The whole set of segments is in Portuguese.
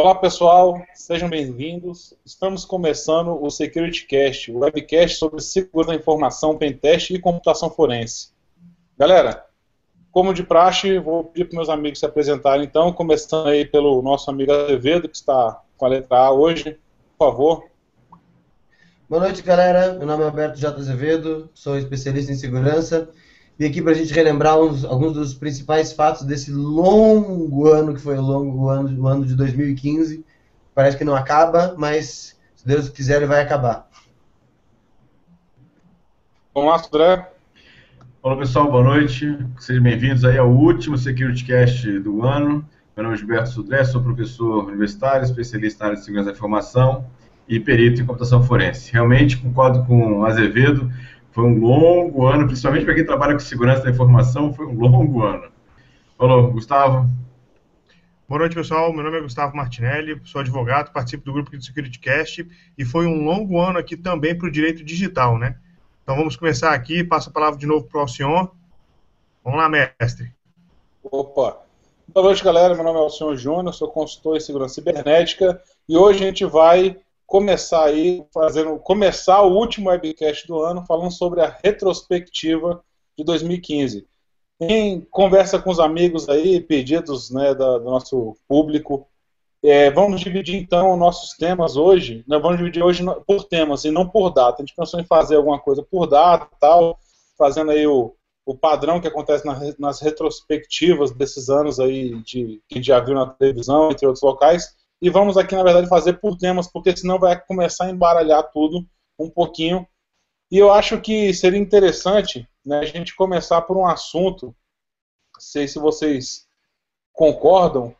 Olá pessoal, sejam bem-vindos. Estamos começando o SecurityCast, o webcast sobre segurança da informação, pentest e computação forense. Galera, como de praxe, vou pedir para meus amigos se apresentarem então, começando aí pelo nosso amigo Azevedo, que está com a letra A hoje. Por favor. Boa noite, galera. Meu nome é Alberto J. Azevedo, sou especialista em segurança. Vim aqui para a gente relembrar uns, alguns dos principais fatos desse longo ano que foi o longo ano, o ano de 2015. Parece que não acaba, mas se Deus quiser, ele vai acabar. Vamos lá, André. Olá pessoal, boa noite. Sejam bem-vindos aí ao último SecurityCast do ano. Meu nome é Gilberto Sudré, sou professor universitário, especialista na área de segurança da informação e perito em computação forense. Realmente concordo com o Azevedo, foi um longo ano, principalmente para quem trabalha com segurança da informação, foi um longo ano. Falou, Gustavo. Boa noite, pessoal. Meu nome é Gustavo Martinelli, sou advogado, participo do grupo do SecurityCast e foi um longo ano aqui também para o direito digital, né? Então vamos começar aqui, passo a palavra de novo para o Alcion. Vamos lá, mestre. Opa! Boa noite, galera. Meu nome é Alcion Júnior, sou consultor em segurança cibernética e hoje a gente vai começar aí, fazendo, começar o último webcast do ano falando sobre a retrospectiva de 2015. Em conversa com os amigos aí, pedidos né, da, do nosso público, é, vamos dividir então nossos temas hoje, né, vamos dividir hoje por temas e não por data. A gente pensou em fazer alguma coisa por data tal, fazendo aí o, o padrão que acontece na, nas retrospectivas desses anos aí de, que já viu na televisão, entre outros locais, e vamos aqui, na verdade, fazer por temas, porque senão vai começar a embaralhar tudo um pouquinho. E eu acho que seria interessante né, a gente começar por um assunto, sei se vocês concordam,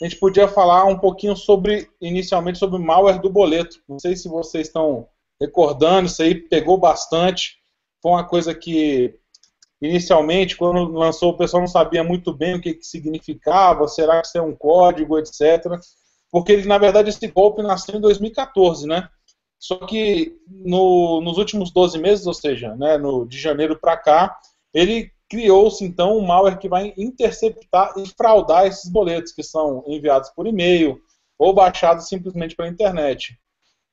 a gente podia falar um pouquinho sobre, inicialmente, sobre o malware do boleto. Não sei se vocês estão recordando, isso aí pegou bastante. Foi uma coisa que, inicialmente, quando lançou, o pessoal não sabia muito bem o que, que significava, será que isso é um código, etc porque ele, na verdade, esse golpe nasceu em 2014, né? Só que no, nos últimos 12 meses, ou seja, né, no, de janeiro para cá, ele criou-se então um malware que vai interceptar e fraudar esses boletos que são enviados por e-mail ou baixados simplesmente pela internet.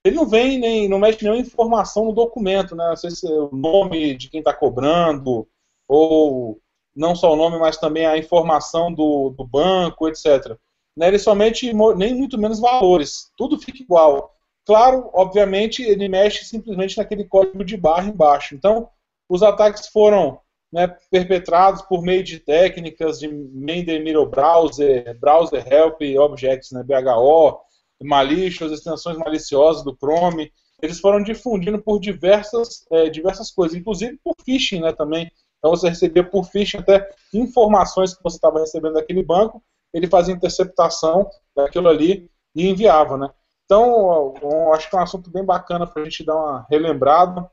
Ele não vem nem não mexe nenhuma informação no documento, né? Não sei se é o nome de quem está cobrando ou não só o nome, mas também a informação do, do banco, etc né, ele somente nem muito menos valores, tudo fica igual. Claro, obviamente, ele mexe simplesmente naquele código de barra embaixo. Então, os ataques foram né, perpetrados por meio de técnicas de main middle browser, browser help objects, né, BHO, malicious, extensões maliciosas do Chrome. Eles foram difundindo por diversas, é, diversas coisas, inclusive por phishing né, também. Então você recebia por phishing até informações que você estava recebendo daquele banco ele fazia interceptação daquilo ali e enviava, né? Então, eu acho que é um assunto bem bacana para a gente dar uma relembrada,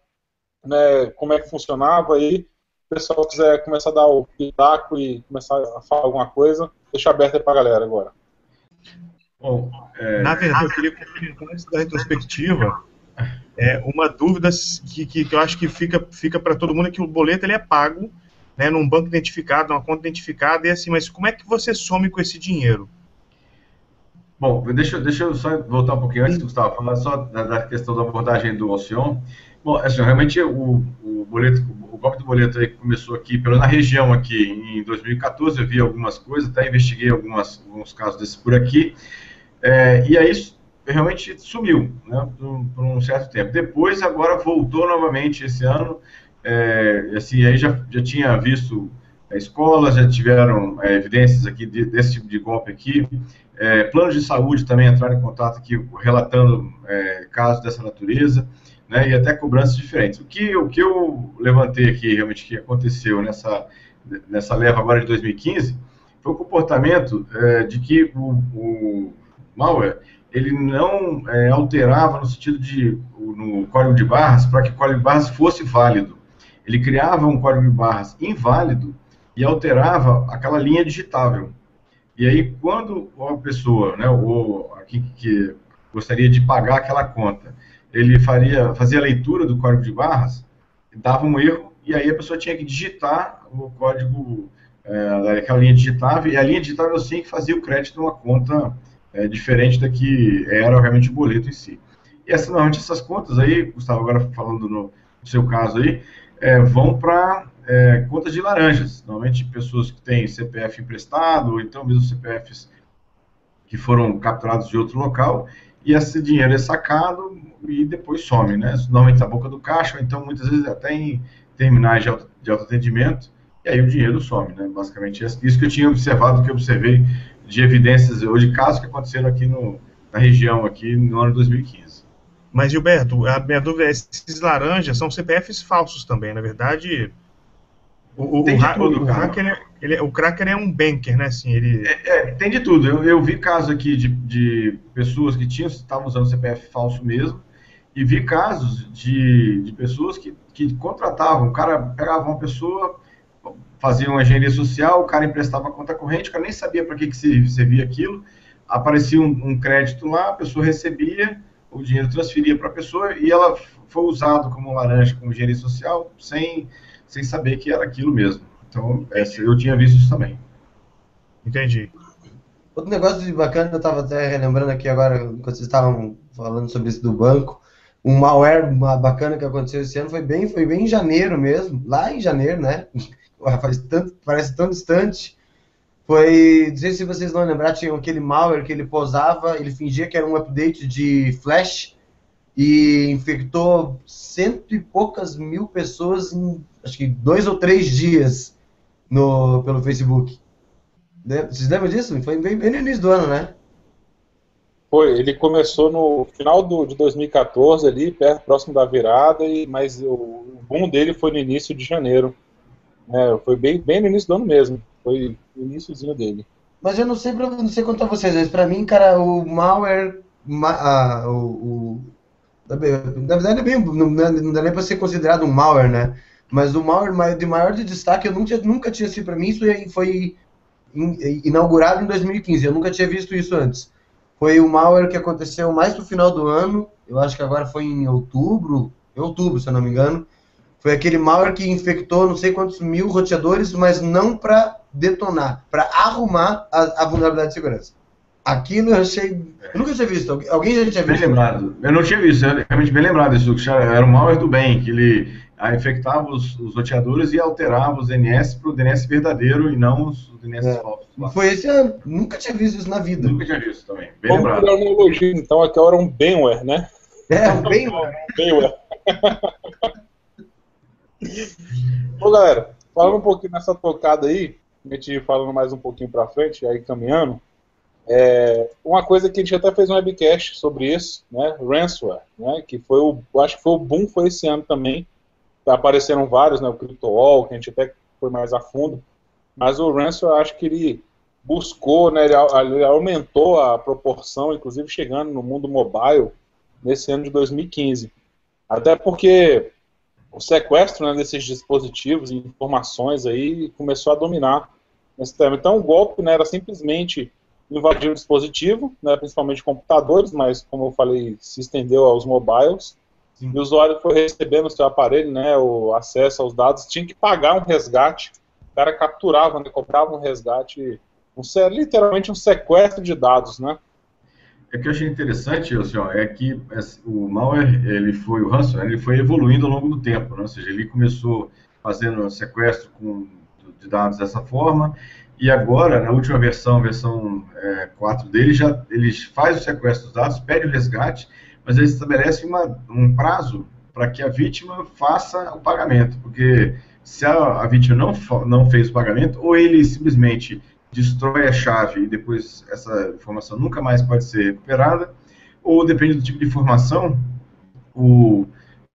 né, como é que funcionava aí. Se o pessoal quiser começar a dar o pitaco e começar a falar alguma coisa, deixa aberto aí para a galera agora. Bom, é... Na verdade, eu queria comentar antes da retrospectiva, é, uma dúvida que, que, que, eu acho que fica, fica para todo mundo é que o boleto ele é pago né, num banco identificado, numa conta identificada, e assim, mas como é que você some com esse dinheiro? Bom, deixa, deixa eu só voltar um pouquinho antes Gustavo, falar só da, da, questão da abordagem do Alcion. Bom, assim, realmente o, o boleto, o golpe do boleto aí começou aqui, pelo na região aqui, em 2014, eu vi algumas coisas, até investiguei algumas, alguns casos desses por aqui, é, e aí realmente sumiu, né, por um certo tempo. Depois, agora voltou novamente esse ano, é, assim, aí já, já tinha visto é, escolas, já tiveram é, evidências aqui de, desse tipo de golpe aqui, é, planos de saúde também entraram em contato aqui relatando é, casos dessa natureza, né, e até cobranças diferentes. O que, o que eu levantei aqui, realmente, que aconteceu nessa, nessa leva agora de 2015, foi o comportamento é, de que o, o malware, ele não é, alterava no sentido de, no código de barras, para que o código de barras fosse válido ele criava um código de barras inválido e alterava aquela linha digitável. E aí, quando a pessoa, né, ou aqui que gostaria de pagar aquela conta, ele faria, fazia a leitura do código de barras, dava um erro, e aí a pessoa tinha que digitar o código, é, aquela linha digitável, e a linha digitável sim que fazia o crédito numa conta é, diferente da que era realmente o boleto em si. E essa, normalmente essas contas aí, Gustavo, agora falando no, no seu caso aí, é, vão para é, contas de laranjas. Normalmente pessoas que têm CPF emprestado, ou então mesmo CPFs que foram capturados de outro local, e esse dinheiro é sacado e depois some, né? Normalmente na boca do caixa, ou então muitas vezes até em terminais de, auto, de autoatendimento, e aí o dinheiro some, né? Basicamente, isso que eu tinha observado, que eu observei de evidências ou de casos que aconteceram aqui no, na região, aqui no ano 2015. Mas, Gilberto, a minha dúvida é, esses laranjas são CPFs falsos também, na verdade... O, o, tudo, o, cracker, é, ele, o cracker é um banker, né? Assim, ele... É, é, tem de tudo. Eu, eu vi casos aqui de, de pessoas que tinham, estavam usando CPF falso mesmo, e vi casos de, de pessoas que, que contratavam, o cara pegava uma pessoa, fazia uma engenharia social, o cara emprestava conta corrente, o cara nem sabia para que, que servia aquilo, aparecia um, um, crédito lá, a pessoa recebia, o dinheiro transferia para a pessoa e ela foi usado como laranja, como engenharia social, sem, sem saber que era aquilo mesmo. Então, essa, eu tinha visto isso também. Entendi. Outro negócio bacana, eu estava até relembrando aqui agora, quando vocês estavam falando sobre isso do banco, um malware bacana que aconteceu esse ano foi bem, foi bem em janeiro mesmo, lá em janeiro, né? Faz tanto, parece tão distante. Foi, não sei se vocês vão lembrar, tinha aquele malware que ele posava, ele fingia que era um update de Flash e infectou cento e poucas mil pessoas em, acho que dois ou três dias no, pelo Facebook. Vocês lembram disso? Foi bem, bem no início do ano, né? Foi, ele começou no final do, de 2014 ali, perto, próximo da virada, e, mas o, o boom dele foi no início de janeiro. É, foi bem, bem no início do ano mesmo. Foi o iníciozinho dele. Mas eu não sei, pra, não sei quanto a vocês, mas pra mim, cara, o malware. Ma, ah, o, o, na verdade, é bem, não, não dá nem pra ser considerado um malware, né? Mas o malware de maior de destaque, eu nunca, nunca tinha sido pra mim, isso foi inaugurado em 2015. Eu nunca tinha visto isso antes foi o malware que aconteceu mais no final do ano, eu acho que agora foi em outubro, em outubro, se eu não me engano. Foi aquele malware que infectou não sei quantos mil roteadores, mas não para detonar, para arrumar a, a, vulnerabilidade de segurança. Aquilo eu achei. Eu nunca tinha visto. Alguém já tinha visto? Bem lembrado. Eu não tinha visto, eu realmente bem lembrado disso. Era o malware do bem, que ele a infectava os, os roteadores e alterava os DNS para o DNS verdadeiro e não os DNS é. falsos. Foi esse ano. Nunca tinha visto isso na vida. Nunca tinha visto também. Bem Vamos lembrado. um então. Aqui era um Benware, né? É, um Benware. Benware. Bom, galera, falando um pouquinho nessa tocada aí, a gente falando mais um pouquinho para frente, aí caminhando, é, uma coisa que a gente até fez um webcast sobre isso, né, ransomware, né, que foi o, acho que foi o boom foi esse ano também, apareceram vários, né, o CryptoWall, que a gente até foi mais a fundo, mas o Ransom, acho que ele buscou, né, ele, ele, aumentou a proporção, inclusive chegando no mundo mobile nesse ano de 2015. Até porque o sequestro né, desses dispositivos e informações aí começou a dominar nesse tema. Então o golpe né, era simplesmente invadir o dispositivo, né, principalmente computadores, mas como eu falei, se estendeu aos mobiles, Sim. E o usuário foi recebendo no seu aparelho né, o acesso aos dados, tinha que pagar um resgate. O cara capturava, né, cobrava um resgate, um, literalmente um sequestro de dados, né? É que eu achei interessante, assim, ó, é que o malware, ele foi, o ransomware, ele foi evoluindo ao longo do tempo, né? ou seja, ele começou fazendo sequestro com, de dados dessa forma, e agora, na última versão, versão é, 4 dele, já, ele faz o sequestro dos dados, pede o resgate, mas ele estabelece uma, um prazo para que a vítima faça o pagamento, porque se a, a, vítima não, não fez o pagamento, ou ele simplesmente destrói a chave e depois essa informação nunca mais pode ser recuperada, ou depende do tipo de informação, o,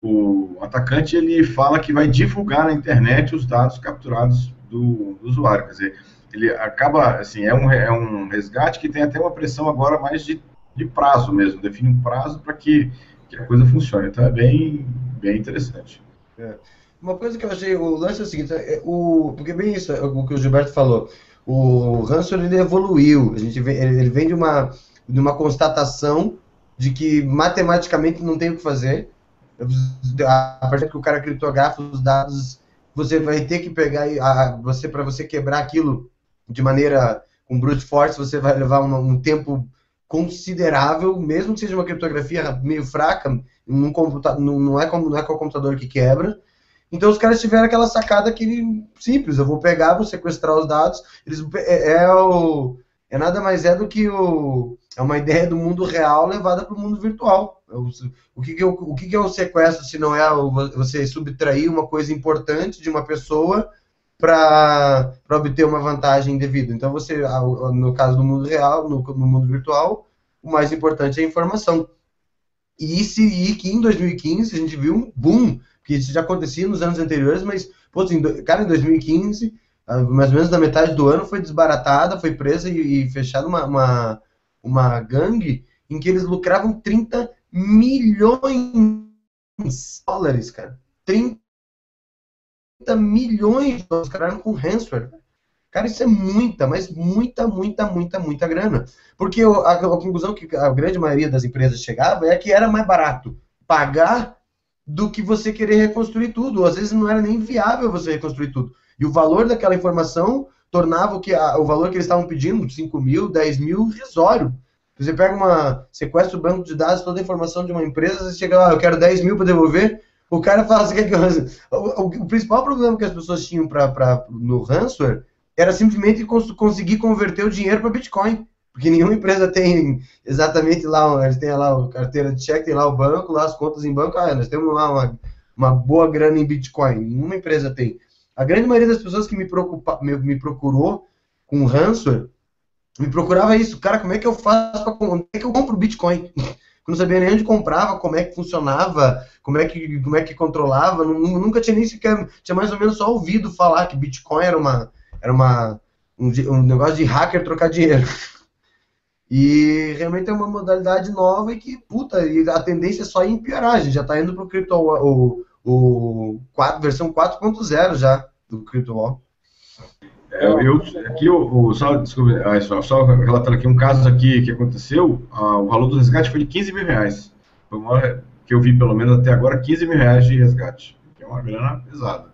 o atacante ele fala que vai divulgar na internet os dados capturados do, do usuário, quer dizer, ele acaba, assim, é um, é um resgate que tem até uma pressão agora mais de de prazo mesmo, define um prazo para que, que, a coisa funcione. Então é bem, bem interessante. É. Uma coisa que eu achei, o lance é o seguinte, é, o, porque bem isso, é o que o Gilberto falou, o Hansel ele evoluiu, a gente vem, ele vem de uma, de uma constatação de que matematicamente não tem o que fazer, a partir que o cara criptografa os dados, você vai ter que pegar, a, você para você quebrar aquilo de maneira com brute force, você vai levar um, um tempo considerável, mesmo que seja uma criptografia meio fraca, num não, não, é como, não é com o computador que quebra. Então os caras tiveram aquela sacada que simples, eu vou pegar, vou sequestrar os dados. Eles, é, é, o, é nada mais é do que o, é uma ideia do mundo real levada para o mundo virtual. O, que, que, é o, que, que é o sequestro se não é você subtrair uma coisa importante de uma pessoa para obter uma vantagem indevida. Então, você, no caso do mundo real, no, no mundo virtual, o mais importante é a informação. E, se, e que em 2015 a gente viu um boom, que isso já acontecia nos anos anteriores, mas, pô, assim, cara, em 2015, mais ou menos na metade do ano, foi desbaratada, foi presa e, e fechada uma, uma, uma gangue em que eles lucravam 30 milhões de dólares, cara. 30 milhões de dólares, cara, com ransomware. Cara, isso é muita, mas muita, muita, muita, muita grana. Porque a, a, conclusão que a grande maioria das empresas chegava é que era mais barato pagar do que você querer reconstruir tudo. Às vezes não era nem viável você reconstruir tudo. E o valor daquela informação tornava o, que, a, o valor que eles estavam pedindo, 5 mil, 10 mil, risório. Você pega uma. sequestra o banco de dados, toda a informação de uma empresa, você chega lá, eu quero 10 mil para devolver. O cara fala assim, o, o, o, principal problema que as pessoas tinham pra, pra, no ransomware era simplesmente cons conseguir converter o dinheiro para Bitcoin. Porque nenhuma empresa tem exatamente lá, eles têm lá a carteira de cheque, tem lá o banco, lá as contas em banco, ah, nós temos lá uma, uma boa grana em Bitcoin. Nenhuma empresa tem. A grande maioria das pessoas que me, preocupa, me, me procurou com ransomware me procurava isso, cara, como é que eu faço para como é que eu compro Bitcoin? Eu não sabia nem onde comprava, como é que funcionava, como é que, como é que controlava, nunca tinha nem sequer, tinha mais ou menos só ouvido falar que Bitcoin era uma, era uma, um, um negócio de hacker trocar dinheiro. E realmente é uma modalidade nova e que, puta, a tendência é só ir piorar. A gente já está indo para o Crypto o, o 4, versão 4.0 já do Crypto Wall. É, eu, aqui, o, o, só, desculpa, ah, só, só relatando aqui um caso aqui que aconteceu, ah, o valor do resgate foi de 15 mil reais. Foi uma, que eu vi, pelo menos até agora, 15 mil reais de resgate. Que é uma grana pesada.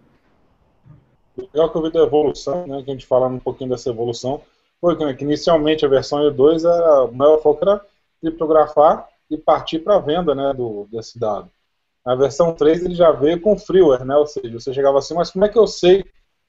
Legal que eu vi da evolução, né, que a gente falando um pouquinho dessa evolução, foi que, né, que inicialmente a versão E2 era, o maior foco era criptografar e partir para a venda né, do, desse dado. Na versão 3 ele já veio com freeware, né, ou seja, você chegava assim, mas como é que eu sei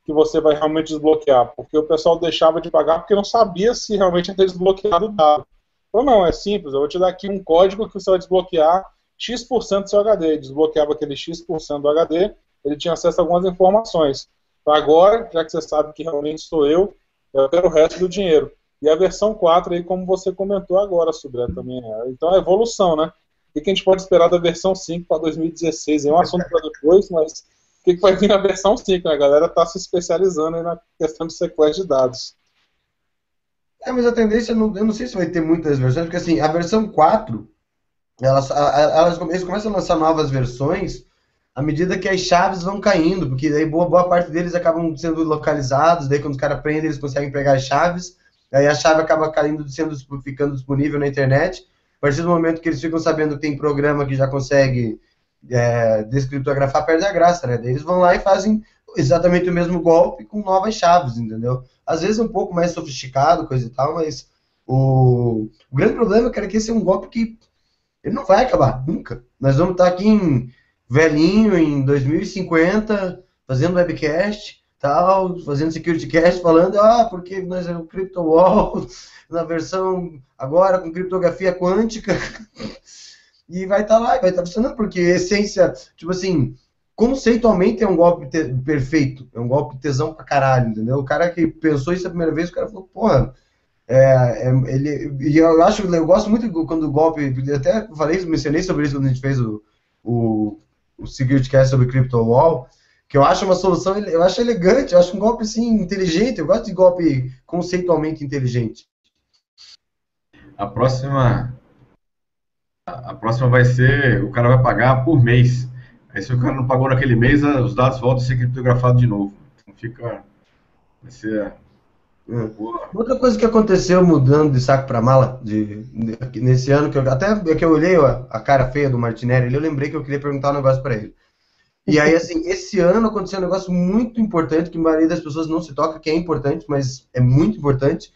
que você vai realmente desbloquear, porque o pessoal deixava de pagar porque não sabia se realmente ia ter desbloqueado o dado. Ou não, é simples, eu vou te dar aqui um código que você vai desbloquear X% do seu HD. Ele desbloqueava aquele X% do HD, ele tinha acesso a algumas informações. Agora, já que você sabe que realmente sou eu, eu quero o resto do dinheiro. E a versão 4 aí, como você comentou agora, sobre também. É. Então é evolução, né? O que a gente pode esperar da versão 5 para 2016? É um assunto para depois, mas o que, que vai vir na versão 5, né? A galera está se especializando na questão de sequência de dados. É, mas a tendência, eu não, eu não sei se vai ter muitas versões, porque assim, a versão 4, elas, elas, eles começam a lançar novas versões à medida que as chaves vão caindo, porque daí boa, boa parte deles acabam sendo localizados, daí quando os caras prendem, eles conseguem pegar as chaves, aí a chave acaba caindo, sendo, ficando disponível na internet. Partir do momento que eles ficam sabendo que tem programa que já consegue é, descriptografar perde a graça, né? Eles vão lá e fazem exatamente o mesmo golpe com novas chaves, entendeu? Às vezes um pouco mais sofisticado, coisa e tal, mas o, o grande problema, é que esse é um golpe que ele não vai acabar, nunca. Nós vamos estar aqui em velhinho, em 2050, fazendo webcast, tal, fazendo security cast, falando, ah, porque nós é o Crypto Wall, na versão agora com criptografia quântica. e vai estar tá lá, vai estar tá funcionando, porque essência, tipo assim, conceitualmente é um golpe perfeito, é um golpe tesão pra caralho, entendeu? O cara que pensou isso a primeira vez, o cara falou, porra, é, é, ele, e eu acho, eu gosto muito quando o golpe, até falei, mencionei sobre isso quando a gente fez o, o, o Security Cast sobre Crypto Wall, que eu acho uma solução, eu acho elegante, eu acho um golpe assim, inteligente, eu gosto de golpe conceitualmente inteligente. A próxima a próxima vai ser, o cara vai pagar por mês. Aí se o cara não pagou naquele mês, os dados voltam a ser criptografados de novo. Então fica. Vai ser. É. Outra coisa que aconteceu mudando de saco para mala de, de, nesse ano, que eu, até que eu olhei a, a cara feia do Martinelli, eu lembrei que eu queria perguntar um negócio para ele. E aí, assim, esse ano aconteceu um negócio muito importante que a maioria das pessoas não se toca, que é importante, mas é muito importante,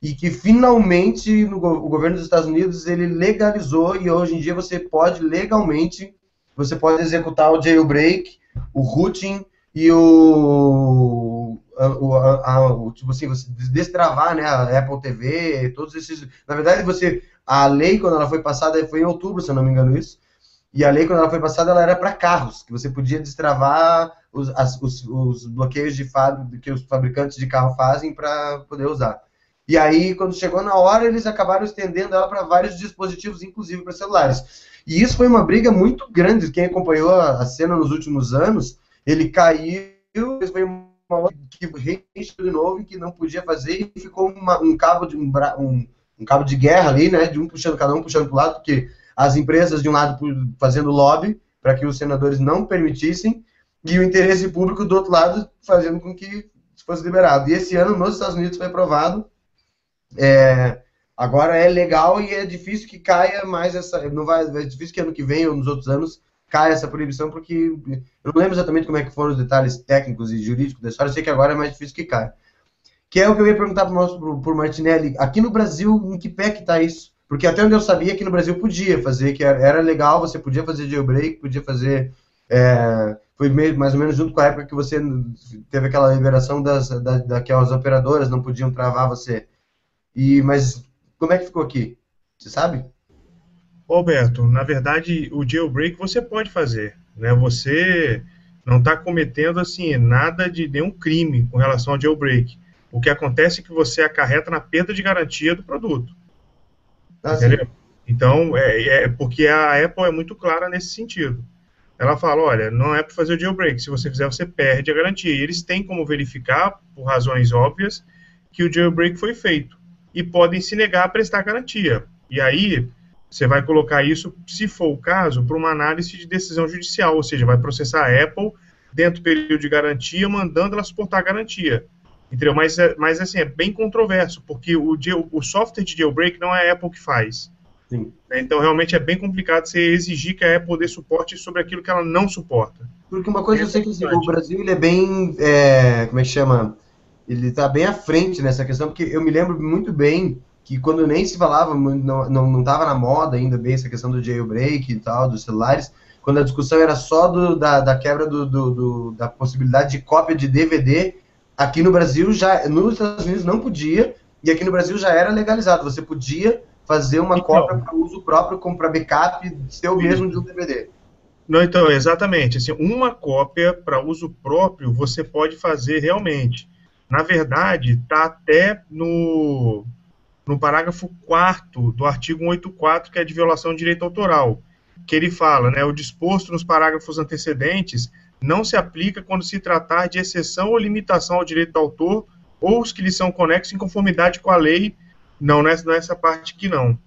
e que finalmente no, o governo dos Estados Unidos ele legalizou e hoje em dia você pode legalmente você pode executar o jailbreak, o routing e o, o, a, o tipo assim você destravar né a Apple TV todos esses na verdade você a lei quando ela foi passada foi em outubro se eu não me engano isso e a lei quando ela foi passada ela era para carros que você podia destravar os, as, os, os bloqueios de que os fabricantes de carro fazem para poder usar e aí, quando chegou na hora, eles acabaram estendendo ela para vários dispositivos, inclusive para celulares. E isso foi uma briga muito grande. Quem acompanhou a cena nos últimos anos, ele caiu, foi uma que reencheu de novo, que não podia fazer, e ficou uma, um cabo de um, um, cabo de guerra ali, né? De um puxando, cada um puxando para o lado, porque as empresas de um lado fazendo lobby para que os senadores não permitissem, e o interesse público do outro lado fazendo com que fosse liberado. E esse ano, nos Estados Unidos, foi aprovado é, agora é legal e é difícil que caia mais essa. Não vai, é difícil que ano que vem ou nos outros anos caia essa proibição, porque eu não lembro exatamente como é que foram os detalhes técnicos e jurídicos da história, sei que agora é mais difícil que caia. Que é o que eu ia perguntar para o Martinelli. Aqui no Brasil, em que pé que está isso? Porque até onde eu sabia que no Brasil podia fazer, que era, legal, você podia fazer jailbreak, podia fazer. É, foi meio, mais ou menos junto com a época que você teve aquela liberação das, da, daquelas operadoras, não podiam travar você. E, mas como é que ficou aqui? Você sabe? Alberto, na verdade, o jailbreak você pode fazer, né? Você não está cometendo assim nada de nenhum crime com relação ao jailbreak. O que acontece é que você acarreta na perda de garantia do produto. Ah, entendeu? Então, é, é, porque a Apple é muito clara nesse sentido. Ela fala, olha, não é para fazer o jailbreak. Se você fizer, você perde a garantia. E eles têm como verificar, por razões óbvias, que o jailbreak foi feito e podem se negar a prestar garantia. E aí, você vai colocar isso, se for o caso, para uma análise de decisão judicial, ou seja, vai processar a Apple dentro do período de garantia, mandando ela suportar a garantia. Entendeu? Mas, é, mas assim, é bem controverso, porque o, o software de jailbreak não é a Apple que faz. Sim. Então, realmente é bem complicado você exigir que a Apple dê suporte sobre aquilo que ela não suporta. Porque uma coisa é eu sei que assim, o Brasil ele é bem. É, como é que chama? ele está bem à frente nessa questão, porque eu me lembro muito bem que quando nem se falava, não estava não, não na moda ainda bem essa questão do jailbreak e tal, dos celulares, quando a discussão era só do, da, da quebra do, do, do, da possibilidade de cópia de DVD, aqui no Brasil já, nos Estados Unidos não podia, e aqui no Brasil já era legalizado, você podia fazer uma então, cópia para uso próprio, como para backup seu mesmo de um DVD. Não, então, exatamente. Assim, uma cópia para uso próprio você pode fazer realmente na verdade, está até no, no parágrafo 4 do artigo 184, que é de violação de direito autoral, que ele fala, né, o disposto nos parágrafos antecedentes não se aplica quando se tratar de exceção ou limitação ao direito do autor ou os que lhe são conexos em conformidade com a lei. Não, nessa, nessa parte aqui não.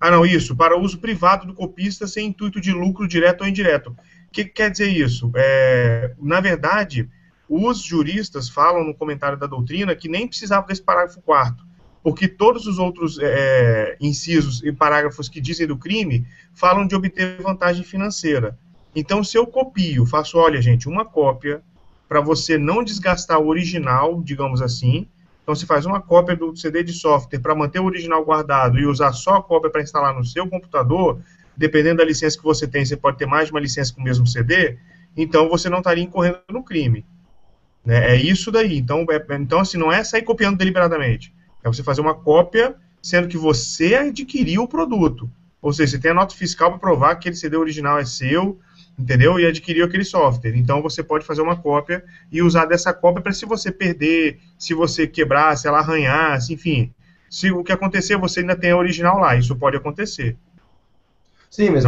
Ah, não, isso, para uso privado do copista sem intuito de lucro direto ou indireto. O que, que quer dizer isso? É, na verdade, os juristas falam no comentário da doutrina que nem precisava desse parágrafo quarto, porque todos os outros é, incisos e parágrafos que dizem do crime falam de obter vantagem financeira. Então, se eu copio, faço, olha, gente, uma cópia para você não desgastar o original, digamos assim. Então, se faz uma cópia do CD de software para manter o original guardado e usar só a cópia para instalar no seu computador, dependendo da licença que você tem, você pode ter mais de uma licença com o mesmo CD, então você não estaria incorrendo no crime. Né? É isso daí. Então, é, então, assim, não é sair copiando deliberadamente. É você fazer uma cópia, sendo que você adquiriu o produto. Ou seja, você tem a nota fiscal para provar que aquele CD original é seu, entendeu? E adquiriu aquele software. Então, você pode fazer uma cópia e usar dessa cópia para se você perder, se você quebrar, se ela arranhar, enfim. Se o que acontecer, você ainda tem a original lá. Isso pode acontecer. Sim, mas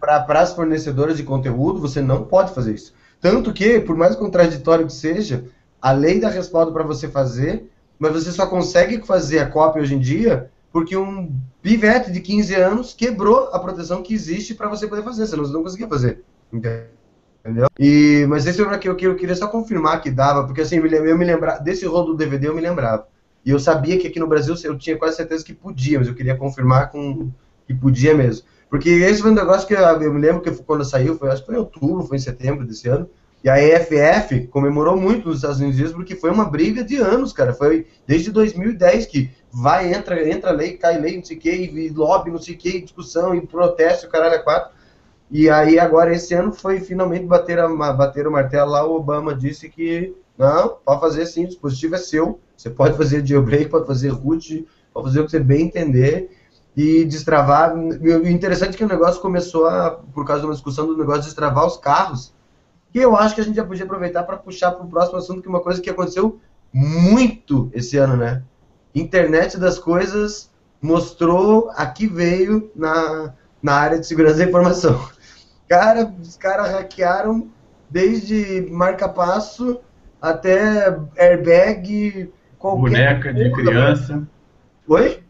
para as fornecedoras de conteúdo, você não pode fazer isso. Tanto que, por mais contraditório que seja, a lei dá respaldo para você fazer, mas você só consegue fazer a cópia hoje em dia porque um pivete de 15 anos quebrou a proteção que existe para você poder fazer, senão você não conseguia fazer. Entendeu? E, mas esse é o que eu, eu queria só confirmar que dava, porque assim, eu me lembrava, desse rolo do DVD eu me lembrava. E eu sabia que aqui no Brasil eu tinha quase certeza que podia, mas eu queria confirmar com que podia mesmo. Porque esse foi um negócio que eu, eu me lembro que quando saiu, foi, acho que foi em outubro, foi em setembro desse ano, E a EFF comemorou muito nos Estados Unidos porque foi uma briga de anos, cara. Foi desde 2010 que vai, entra, entra lei, cai lei, não sei o que, e lobby, não sei o que, discussão e protesto, caralho, é quatro. E aí agora esse ano foi finalmente bater, a, bater o martelo lá, o Obama disse que não, pode fazer sim, o dispositivo é seu, você pode fazer jailbreak, pode fazer root, pode fazer o que você bem entender e destravar. O interessante é que o negócio começou a, por causa de uma discussão do negócio de destravar os carros, que eu acho que a gente já podia aproveitar para puxar para o próximo assunto, que é uma coisa que aconteceu muito esse ano, né? Internet das coisas mostrou aqui veio na, na área de segurança da informação. Cara, os caras hackearam desde marca-passo até airbag, qualquer Boneca de criança. Oi?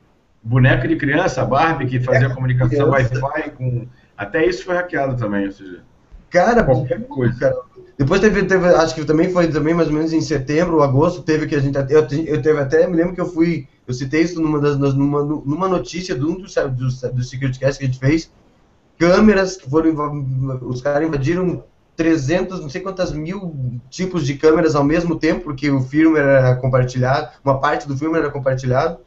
Boneca de criança, Barbie, que fazia é, comunicação Wi-Fi com. Até isso foi hackeado também, ou seja. Cara, qualquer coisa. Cara. Depois teve, teve, acho que também foi também mais ou menos em setembro, agosto, teve que a gente. Eu, eu teve até, me lembro que eu fui. Eu citei isso numa, das, numa, numa notícia de um dos, dos, dos Security Cast que a gente fez. Câmeras que foram. Os caras invadiram 300, não sei quantas mil tipos de câmeras ao mesmo tempo, porque o firmware era compartilhado, uma parte do firmware era compartilhado.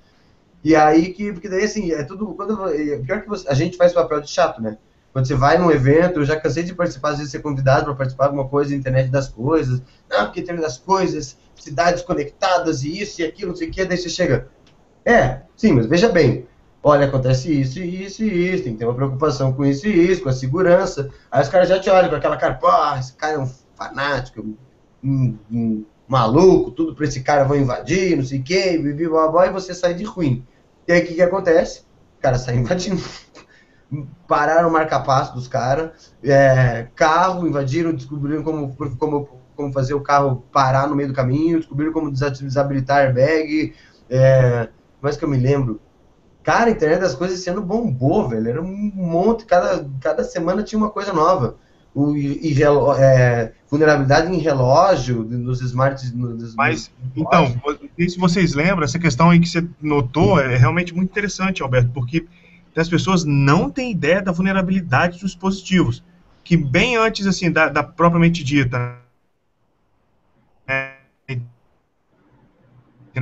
E aí que, porque daí assim, é tudo. Quando, é, pior que você, a gente faz papel de chato, né? Quando você vai num evento, eu já cansei de participar, às vezes ser convidado para participar de alguma coisa, internet das coisas, não, porque internet das coisas, cidades conectadas e isso e aquilo, não sei o que, daí você chega. É, sim, mas veja bem, olha, acontece isso e isso e isso, tem que ter uma preocupação com isso e isso, com a segurança. Aí os caras já te olham com aquela cara, pô, esse cara é um fanático, um, um maluco, tudo para esse cara vão invadir, não sei o que, e você sai de ruim. E aí o que, que acontece? O cara sai invadindo pararam o marca-passo dos caras, é, carro, invadiram, descobriram como, como, como fazer o carro parar no meio do caminho, descobriram como desabilitar airbag, é, mas que eu me lembro. Cara, a internet das coisas sendo bombou, velho. Era um monte, cada, cada semana tinha uma coisa nova. O, e, e é, vulnerabilidade em relógio, nos smarts. Nos, Mas, então, se vocês lembram, essa questão aí que você notou é realmente muito interessante, Alberto, porque as pessoas não têm ideia da vulnerabilidade dos dispositivos, que bem antes assim da, da propriamente dita,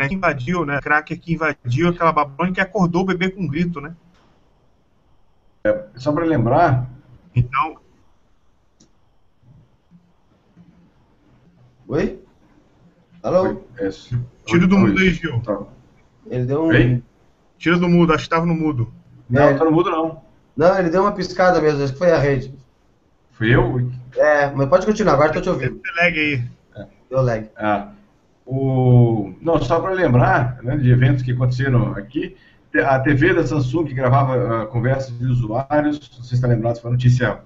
que invadiu, né, cracker que invadiu aquela Babilônia que acordou o bebê com um grito, né? É, só para lembrar. Então. Oi? Alô? É, Tira do mudo aí, Gil. Tá. Ele deu um. Ei? Tira do mudo, acho que estava no mudo. Não, é. tá no mudo não. Não, ele deu uma piscada mesmo, acho que foi a rede. Fui eu? É, mas pode continuar, agora tô te ouvindo. Deu lag aí. É. Deu lag. Ah, o... Não, só para lembrar né, de eventos que aconteceram aqui, a TV da Samsung que gravava uh, conversas de usuários, se está lembrado, foi uma notícia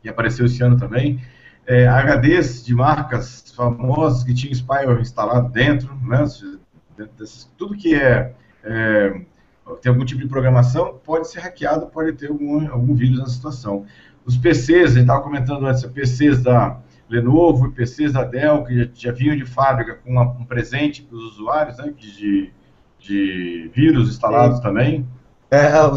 que apareceu esse ano também, é, HDs de marcas famosas que tinham spyware instalado dentro, né, tudo que é, é tem algum tipo de programação, pode ser hackeado, pode ter algum, algum vírus na situação. Os PCs, a gente estava comentando antes, PCs da Lenovo e PCs da Dell, que já, já vinham de fábrica com uma, um presente para os usuários, né, de, de vírus instalados Sim. também. É, o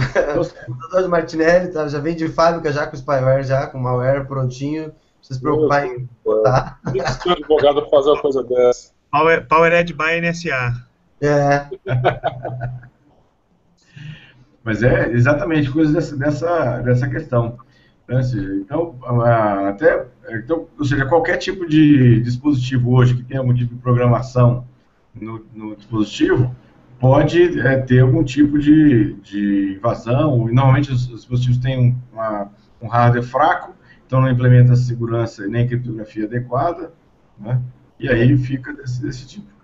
computador do Martinelli tá, já vem de fábrica já com spyware, já com malware prontinho, não se preocupar em botar. Por que esse advogado fazer uma coisa dessa? Power, Powered by NSA. É. Mas é exatamente coisa dessa, dessa, dessa questão. Né? Então, até, então, ou seja, qualquer tipo de dispositivo hoje que tenha algum tipo de programação no, no dispositivo pode é, ter algum tipo de, de invasão. E normalmente os, os dispositivos têm uma, um hardware fraco, então não implementa segurança nem criptografia adequada, né? e aí fica desse, desse tipo.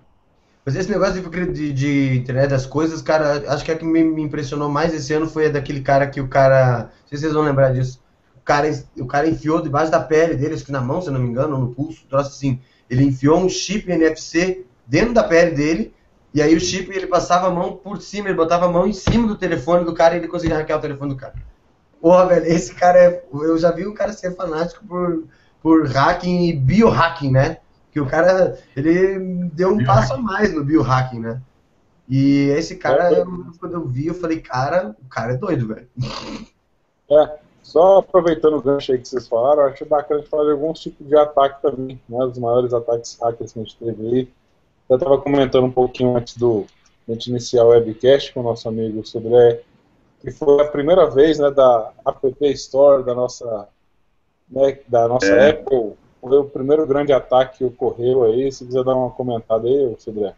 Mas esse negócio de, de, internet das coisas, cara, acho que a que me, me, impressionou mais esse ano foi a daquele cara que o cara. Não sei se vocês vão lembrar disso. O cara, o cara enfiou debaixo da pele dele, acho que na mão, se não me engano, ou no pulso, troço assim. Ele enfiou um chip NFC dentro da pele dele, e aí o chip ele passava a mão por cima, ele botava a mão em cima do telefone do cara e ele conseguia hackear o telefone do cara. Porra, velho, esse cara é. Eu já vi um cara ser fanático por, por hacking e biohacking, né? que o cara, ele deu um passo a mais no biohacking, né? E esse cara, é. quando eu vi, eu falei, cara, o cara é doido, velho. É, Só aproveitando o gancho aí que vocês falaram, acho bacana de falar de alguns tipos de ataque também, né? Os maiores ataques hackers que a gente teve aí. Eu estava comentando um pouquinho antes do antes de iniciar o webcast com o nosso amigo sobre que foi a primeira vez né, da App Store da nossa, né, da nossa é. Apple. Foi o primeiro grande ataque que ocorreu aí. Se quiser dar uma comentada aí, Cedré.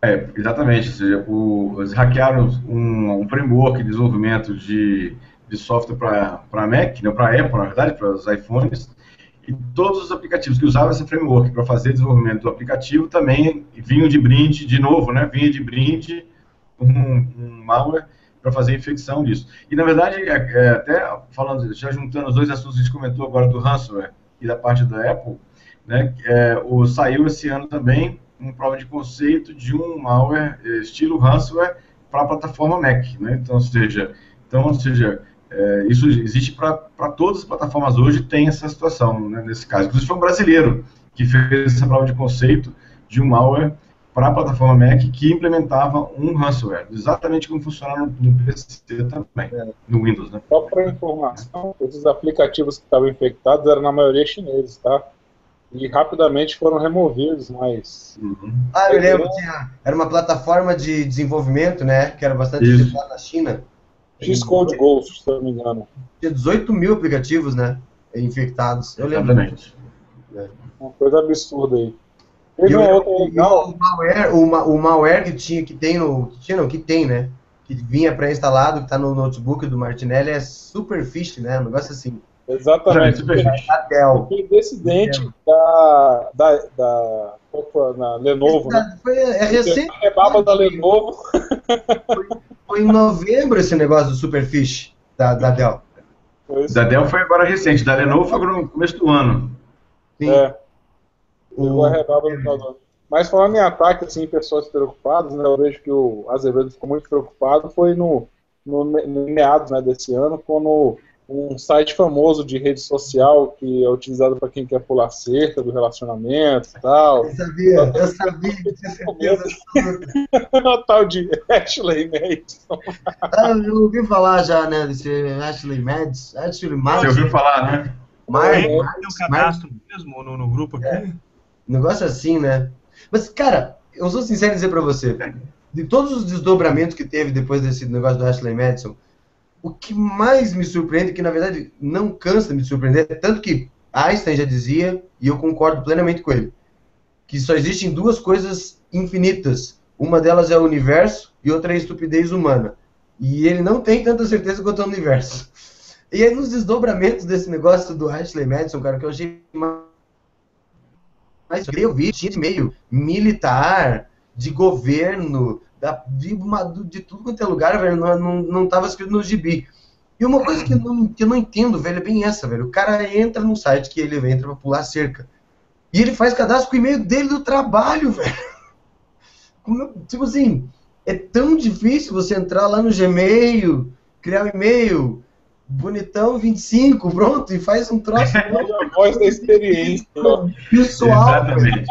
É, exatamente. Ou seja, o, eles hackearam um, um framework de desenvolvimento de, de software para Mac, não para Apple, na verdade, para os iPhones. E todos os aplicativos que usavam esse framework para fazer desenvolvimento do aplicativo também vinham de brinde, de novo, né? Vinha de brinde um, um malware para fazer infecção disso. E, na verdade, é, é, até falando, já juntando os dois assuntos que a gente comentou agora do ransomware e da parte da Apple, né, é, o, saiu esse ano também uma prova de conceito de um malware é, estilo ransomware para a plataforma Mac. Né? Então, ou seja, então, ou seja é, isso existe para todas as plataformas hoje, tem essa situação, né, nesse caso. Inclusive, foi um brasileiro que fez essa prova de conceito de um malware para a plataforma Mac que implementava um ransomware, exatamente como funciona no, no PC também, é. no Windows. Né? Só para informação, esses aplicativos que estavam infectados eram na maioria chineses, tá? E rapidamente foram removidos, mas... Uhum. Ah, eu lembro, tinha, era uma plataforma de desenvolvimento, né, que era bastante utilizada na China. Xcode Ghost, se eu não me engano. Tinha 18 mil aplicativos, né, infectados, eu lembro. Exatamente. É. Uma coisa absurda aí. E o, o, malware, o, o malware que tinha, que tem no. Que tinha, não, que tem, né? Que vinha pré-instalado, que está no notebook do Martinelli, é Superfish, né? Um negócio assim. Exatamente. Dell. Foi descendente da, da, da, na Lenovo, né? Foi, é recente. É baba da Lenovo. Foi, foi, em novembro esse negócio do Superfish da, da Dell. Da Dell foi agora recente, da Lenovo foi no começo do ano. Sim. É. O... no Mas falando em ataque, assim, pessoas preocupadas, né, eu vejo que o Azevedo ficou muito preocupado, foi no, no, no meados né, desse ano, quando um site famoso de rede social que é utilizado para quem quer pular cerca do relacionamento e tal. Eu sabia, eu sabia que tinha certeza o tal de Ashley Madison. Ah, eu ouvi falar já, né, desse Ashley Madison. Ashley Madison. Você ouviu falar, né? Mas, tem um cadastro mesmo no, no grupo aqui? É. Negócio assim, né? Mas, cara, eu sou sincero em dizer pra você, de todos os desdobramentos que teve depois desse negócio do Ashley Madison, o que mais me surpreende, que na verdade não cansa de me surpreender, tanto que Einstein já dizia, e eu concordo plenamente com ele, que só existem duas coisas infinitas. Uma delas é o universo e outra é a estupidez humana. E ele não tem tanta certeza quanto o universo. E aí nos desdobramentos desse negócio do Ashley Madison, cara, que eu achei mas eu vi, tinha meio militar, de governo, da, de, uma, de tudo quanto é lugar, velho, não, não, não tava escrito no gibi. E uma coisa que eu, não, que eu não entendo, velho, é bem essa, velho. O cara entra num site que ele entra pra pular cerca. E ele faz cadastro com o e-mail dele do trabalho, velho. Como, tipo assim, é tão difícil você entrar lá no Gmail, criar um e-mail, bonitão 25, pronto, e faz um troço. a voz da experiência. Pessoal. Exatamente.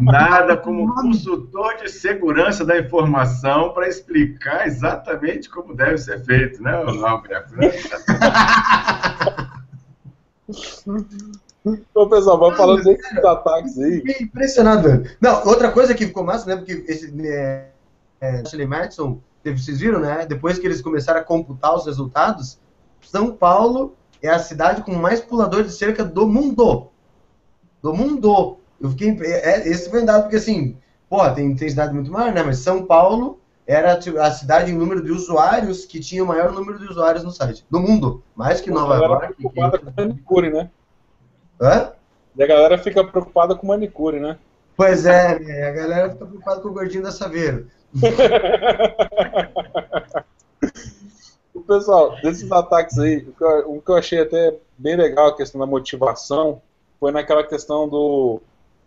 Nada como consultor de segurança da informação para explicar exatamente como deve ser feito, né, Alberto? Né? Então, pessoal, vamos falando desses ataques aí. Fiquei impressionado. Não, outra coisa que ficou massa, né? Porque esse é, é, Ashley Madison, vocês viram, né? Depois que eles começaram a computar os resultados, são Paulo é a cidade com mais puladores de cerca do mundo. Do mundo. Eu fiquei. É, é esse foi um dado porque assim, pô, tem, tem cidade muito maior, né? Mas São Paulo era a cidade em número de usuários que tinha o maior número de usuários no site. Do mundo. Mais que Nova York. preocupada que... com manicure, né? Hã? E a galera fica preocupada com manicure, né? Pois é, a galera fica preocupada com o gordinho da Saveiro. pessoal, desses ataques aí, o que eu achei até bem legal, a questão da motivação, foi naquela questão do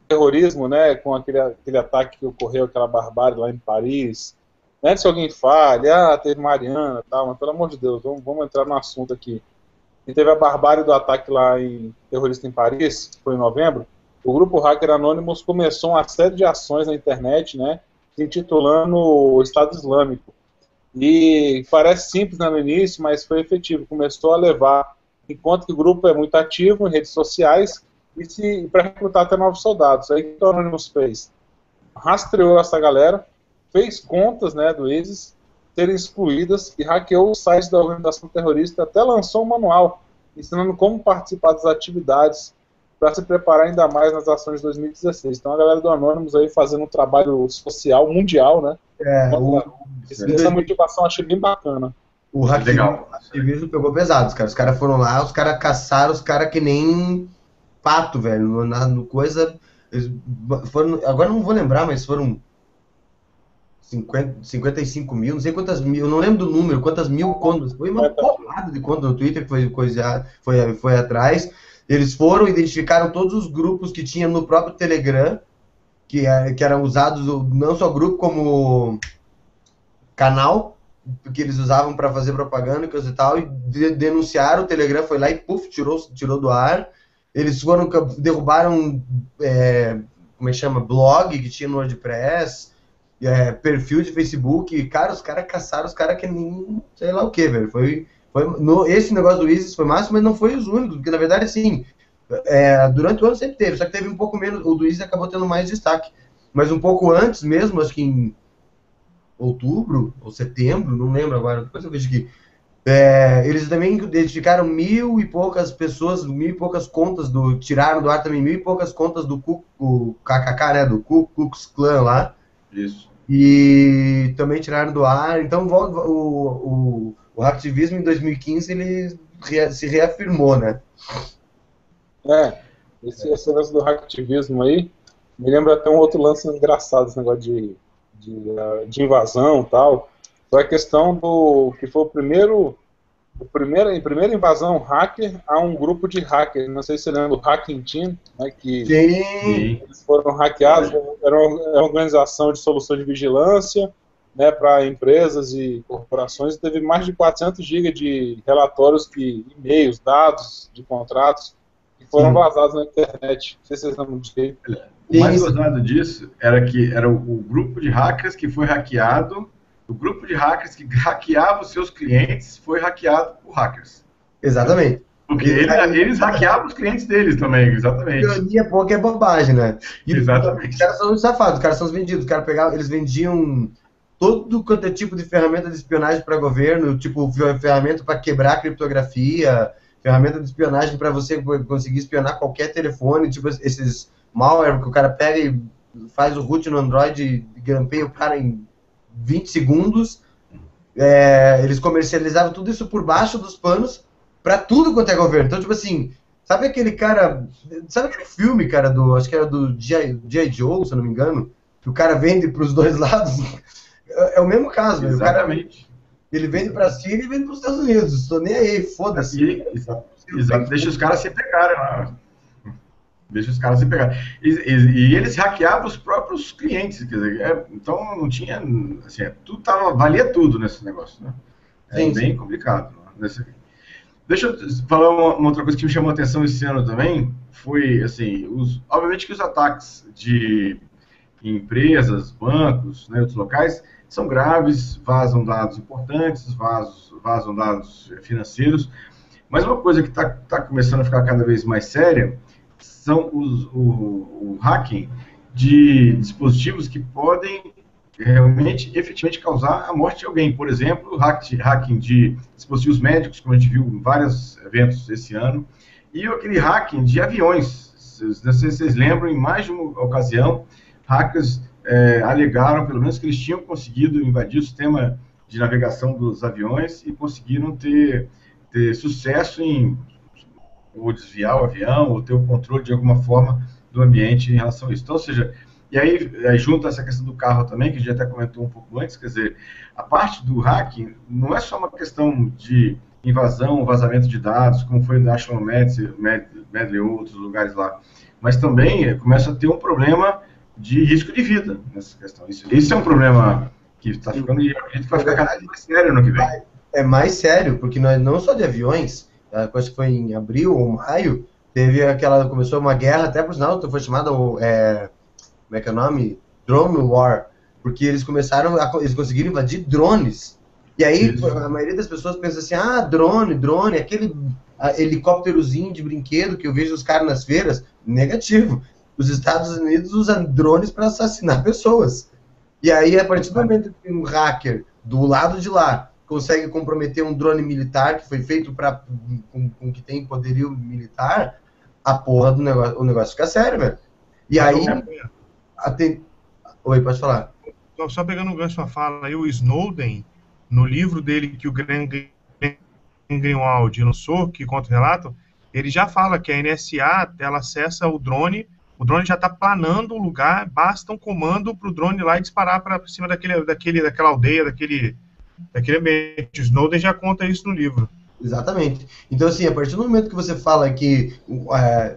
terrorismo, né, com aquele, aquele ataque que ocorreu, aquela barbárie lá em Paris. Não é se alguém fale, ah, teve Mariana e tal, mas pelo amor de Deus, vamos, vamos entrar no assunto aqui. E teve a barbárie do ataque lá em terrorista em Paris, que foi em novembro. O grupo Hacker Anonymous começou uma série de ações na internet, né, se intitulando o Estado Islâmico. E parece simples né, no início, mas foi efetivo. Começou a levar, enquanto que o grupo é muito ativo em redes sociais, e para recrutar até novos soldados. Aí o que o Anonymous fez? Rastreou essa galera, fez contas né, do ISIS serem excluídas e hackeou o site da organização terrorista, até lançou um manual ensinando como participar das atividades para se preparar ainda mais nas ações de 2016. Então a galera do Anonymous aí fazendo um trabalho social mundial, né? É, o, essa motivação achei bem bacana. O ativismo pegou pesado, cara. Os caras foram lá, os caras caçaram os caras que nem pato, velho. No, na, no coisa. Foram, agora não vou lembrar, mas foram 50, 55 mil, não sei quantas mil, eu não lembro do número, quantas mil contas. Foi uma porrada de contas no Twitter que foi, coisa, foi, foi atrás. Eles foram, identificaram todos os grupos que tinha no próprio Telegram, que, é, que eram usados não só grupo como canal, que eles usavam para fazer propaganda e coisa e tal, e de, denunciaram, o Telegram foi lá e puf, tirou, tirou do ar. Eles foram, derrubaram, é, como é que chama, blog que tinha no WordPress, é, perfil de Facebook, cara, os caras caçaram os caras que nem sei lá o que, velho. Foi, foi no, esse negócio do ISIS foi massa, mas não foi os únicos, porque na verdade, assim, é, durante o ano sempre teve, só que teve um pouco menos, o do ISIS acabou tendo mais destaque. Mas um pouco antes mesmo, acho que em outubro ou setembro, não lembro agora, depois eu vejo aqui. É, eles também identificaram mil e poucas pessoas, mil e poucas contas do. Tiraram do ar também mil e poucas contas do o KKK, né? Do Ku Klux Klan lá. Isso. E também tiraram do ar. Então o, o, o hacktivismo em 2015 ele se reafirmou, né? É, esse, esse lance do hacktivismo aí me lembra até um outro lance engraçado, esse negócio de, de, de invasão e tal. Foi a questão do que foi o primeiro o primeiro, a primeira invasão hacker a um grupo de hackers, não sei se você lembra do Hacking Team, né, que Sim. eles foram hackeados, era uma organização de solução de vigilância né, para empresas e corporações, e teve mais de 400 GB de relatórios, que e-mails, dados de contratos, que foram Sim. vazados na internet. Não sei se vocês lembram disso. O mais gozado disso era que era o, o grupo de hackers que foi hackeado o grupo de hackers que hackeava os seus clientes foi hackeado por hackers. Exatamente. Porque eles, eles hackeavam os clientes deles também, exatamente. Ironia pouco é bobagem, né? E exatamente. Os caras são os safados, os caras são os vendidos. Os caras pegavam, eles vendiam todo quanto é tipo de ferramenta de espionagem para governo, tipo ferramenta para quebrar criptografia, ferramenta de espionagem para você conseguir espionar qualquer telefone, tipo esses malware que o cara pega e faz o root no Android e grampeia o cara em 20 segundos. É, eles comercializavam tudo isso por baixo dos panos para tudo quanto é governo. Então, tipo assim, sabe aquele cara. Sabe aquele filme, cara, do. Acho que era do J. Joe, se eu não me engano, que o cara vende para os dois lados? É, é, o mesmo caso, Exatamente. Cara, ele vende para si e vende para os Estados Unidos. Estou nem aí, foda-se. Exato. Deixa os caras se pegarem lá. Deixa os caras se pegar. E, e, e, eles hackeavam os próprios clientes, quer dizer, é, então não tinha, assim, é, tudo tava, valia tudo nesse negócio, né? É sim, bem sim. complicado. Né, nesse... Deixa eu falar uma, uma, outra coisa que me chamou a atenção esse ano também, foi, assim, os, obviamente que os ataques de empresas, bancos, né, outros locais, são graves, vazam dados importantes, vazam, vazam dados financeiros, mas uma coisa que está tá começando a ficar cada vez mais séria são os, o, o hacking de dispositivos que podem realmente, efetivamente causar a morte de alguém. Por exemplo, hacking de dispositivos médicos, como a gente viu em vários eventos esse ano, e aquele hacking de aviões. Não sei se vocês lembram, em mais de uma ocasião, hackers é, alegaram, pelo menos, que eles tinham conseguido invadir o sistema de navegação dos aviões e conseguiram ter, ter sucesso em ou desviar o avião, ou ter o controle de alguma forma do ambiente em relação a isso. Então, ou seja, e aí, aí junto essa questão do carro também, que a gente até comentou um pouco antes, quer dizer, a parte do hacking não é só uma questão de invasão, vazamento de dados, como foi no National Medley ou outros lugares lá, mas também começa a ter um problema de risco de vida nessa questão. Isso, isso é um problema que está ficando e a gente vai ficar cada vez mais sério no que vem. É mais sério, porque nós não só de aviões, acho que foi em abril ou maio, teve aquela, começou uma guerra, até por sinal, foi chamada, é, como é que é o nome? Drone War, porque eles começaram, a, eles conseguiram invadir drones E aí a maioria das pessoas pensa assim, ah, drone, drone, aquele helicópterozinho de brinquedo que eu vejo os caras nas feiras. Negativo. Os Estados Unidos usam drones para assassinar pessoas. E aí, a partir do momento que um hacker do lado de lá consegue comprometer um drone militar que foi feito para com, com, que tem poderio militar, a porra do negócio, o negócio fica sério, velho. E aí. Até... Oi, pode falar. Só pegando o gancho na fala aí, o Snowden, no livro dele que o Glenn Greenwald lançou, que conta o relato, ele já fala que a NSA ela acessa o drone, o drone já está planando o lugar, basta um comando para o drone lá e disparar para cima daquele, daquele, daquela aldeia, daquele, daquele ambiente. Snowden já conta isso no livro. Exatamente. Então, assim, a partir do momento que você fala que uh,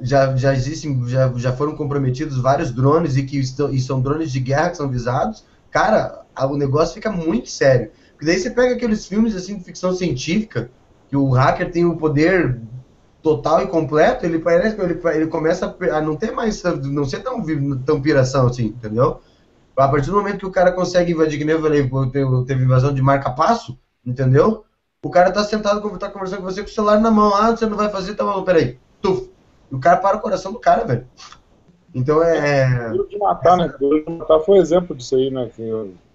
já, já existem, já, já foram comprometidos vários drones e que estão, e são drones de guerra que são visados, cara, o negócio fica muito sério. Porque daí você pega aqueles filmes assim de ficção científica, que o hacker tem o poder total e completo, ele parece que ele, ele começa a não ter mais, não ser tão, tão piração assim, entendeu? A partir do momento que o cara consegue invadir, que nem eu falei, teve invasão de marca-passo, entendeu? O cara tá sentado, tá conversando com você com o celular na mão, ah, você não vai fazer, tá bom, peraí. Tuf. E o cara para o coração do cara, velho. Então é. Duro de matar, né? Duro de matar foi exemplo disso aí, né? Que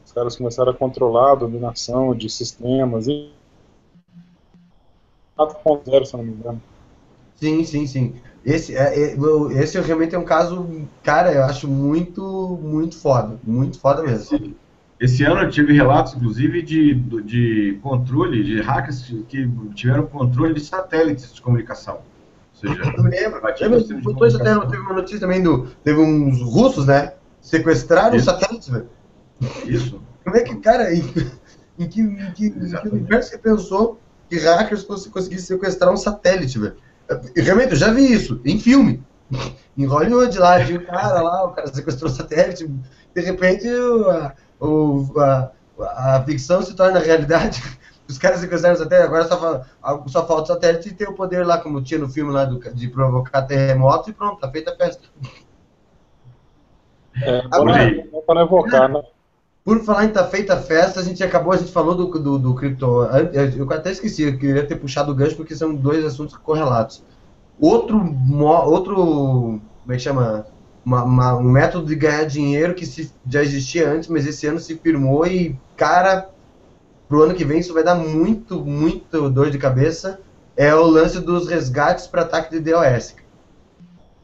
os caras começaram a controlar a dominação de sistemas e. 4.0, se não me engano. Sim, sim, sim. Esse, é, é, esse realmente é um caso, cara, eu acho muito, muito foda. Muito foda mesmo. Esse ano eu tive relatos, inclusive, de, de controle, de hackers que tiveram controle de satélites de comunicação. Ou seja, eu lembro. Até, teve uma notícia também do. Teve uns russos, né? Sequestraram Isso. satélites, velho. Isso. Como é que, cara, em, em que, em que, em que universo você pensou que hackers conseguissem sequestrar um satélite, velho? Realmente, eu já vi isso, em filme. Em Hollywood, lá, de um cara lá, o cara sequestrou o satélite, de repente a, a, a ficção se torna realidade. Os caras sequestraram o satélite, agora só, só falta o satélite e ter o poder lá, como tinha no filme lá, do, de provocar terremoto e pronto, tá feita a festa. É, agora, para evocar, né? Por falar em tá feita a festa, a gente acabou, a gente falou do, do, do cripto. Eu até esqueci, eu queria ter puxado o gancho porque são dois assuntos correlatos. Outro, outro como é que chama? Uma, uma, um método de ganhar dinheiro que se, já existia antes, mas esse ano se firmou e, cara, pro ano que vem isso vai dar muito, muito dor de cabeça. É o lance dos resgates para ataque de DOS.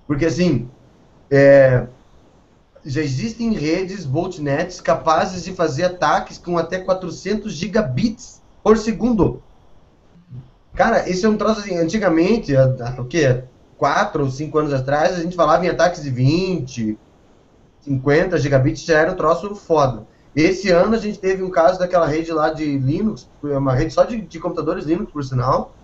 Porque assim, é, já existem redes botnets capazes de fazer ataques com até 400 gigabits por segundo. Cara, esse é um troço assim, antigamente, o que? 4 ou 5 anos atrás, a gente falava em ataques de 20, 50 gigabits, já era um troço foda. Esse ano a gente teve um caso daquela rede lá de Linux, uma rede só de, de computadores Linux, por sinal,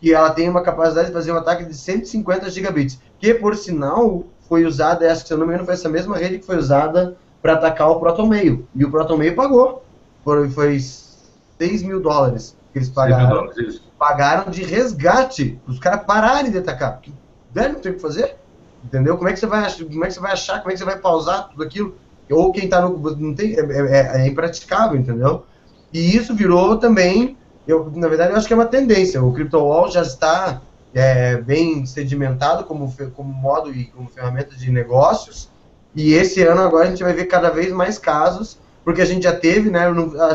que ela tem uma capacidade de fazer um ataque de 150 gigabits, que por sinal foi usada, que se eu não me engano foi essa mesma rede que foi usada para atacar o ProtonMail. E o ProtonMail pagou. Foi, foi 6 mil dólares que eles pagaram. Pagaram de resgate. Os caras pararem de atacar. Porque, velho, não tem o que fazer. Entendeu? Como é que você vai, como é que você vai achar, como é que você vai pausar tudo aquilo? Ou quem está no. Não tem, é, é, é impraticável, entendeu? E isso virou também. Eu, na verdade, eu acho que é uma tendência. O CryptoWall já está é, bem sedimentado como, como modo e como ferramenta de negócios. E esse ano agora a gente vai ver cada vez mais casos, porque a gente já teve, né?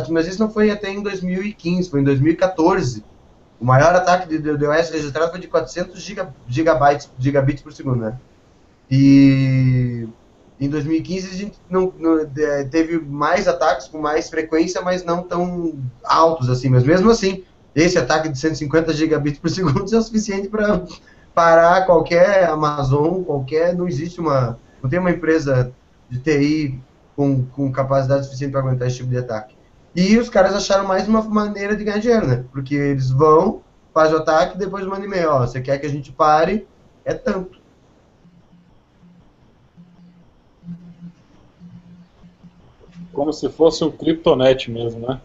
Mas isso não foi até em 2015, foi em 2014. O maior ataque de DOS registrado foi de 400 gigabytes, gigabits por segundo, né? E em 2015 a gente não, não, teve mais ataques com mais frequência, mas não tão altos assim. Mas mesmo assim, esse ataque de 150 gigabits por segundo é o suficiente para parar qualquer Amazon, qualquer. Não existe uma. Não tem uma empresa de TI com, com capacidade suficiente para aguentar esse tipo de ataque. E os caras acharam mais uma maneira de ganhar dinheiro, né? Porque eles vão, fazem o ataque depois mandam e-mail. Ó, você quer que a gente pare? É tanto. Como se fosse um criptonet mesmo, né?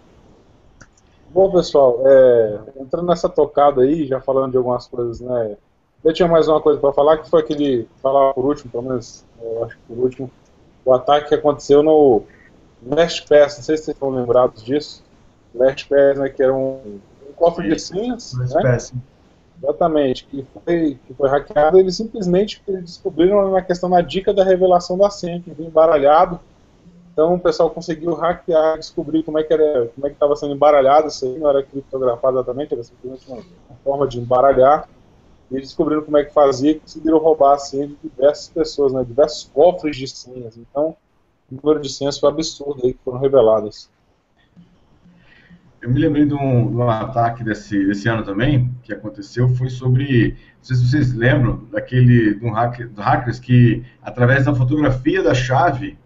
Bom, pessoal, é, entrando nessa tocada aí, já falando de algumas coisas, né? Eu tinha mais uma coisa para falar, que foi aquele, falar por último, pelo menos, eu acho que por último, o ataque que aconteceu no Pass, não sei se vocês estão lembrados disso, LastPass, né, que era um, um cofre de senhas, né? Exatamente, que foi, que foi hackeado, eles simplesmente descobriram na questão da dica da revelação da senha, que vinha embaralhado. Então o pessoal conseguiu hackear, descobrir como é que era, como é que estava sendo embaralhado isso aí, não era criptografado exatamente, era simplesmente uma, forma de embaralhar. E descobriram como é que fazia e conseguiram roubar a senha de diversas pessoas, né, diversos cofres de senhas. Então, o número de senhas foi absurdo aí que foram reveladas. Eu me lembrei de um, de um, ataque desse, desse ano também, que aconteceu, foi sobre, não sei se vocês lembram, daquele, de um hacker, do hackers que, através da fotografia da chave,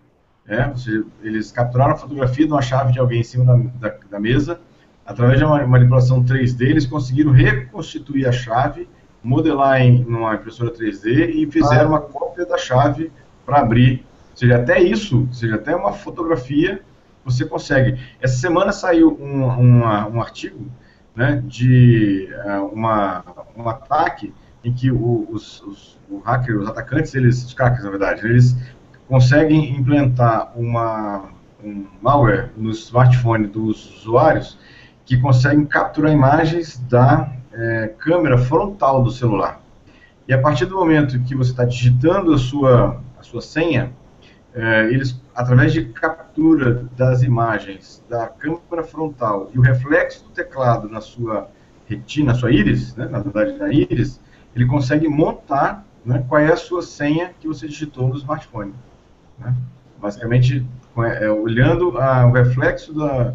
é, seja, eles capturaram a fotografia de uma chave de alguém em cima da, da, da mesa, através de uma manipulação 3D, eles conseguiram reconstituir a chave, modelar em uma impressora 3D e fizeram ah. uma cópia da chave para abrir. Ou seja, até isso, seja, até uma fotografia você consegue. Essa semana saiu um, uma, um artigo né, de uh, uma, um ataque em que os, os, o hacker, os atacantes, eles, os hackers na verdade, eles conseguem implantar uma, um malware no smartphone dos usuários que conseguem capturar imagens da é, câmera frontal do celular. E a partir do momento que você está digitando a sua, a sua senha, é, eles, através de captura das imagens da câmera frontal e o reflexo do teclado na sua retina, na sua íris, né, na verdade na íris, ele consegue montar né, qual é a sua senha que você digitou no smartphone. Né? Basicamente, é, olhando a, o reflexo da,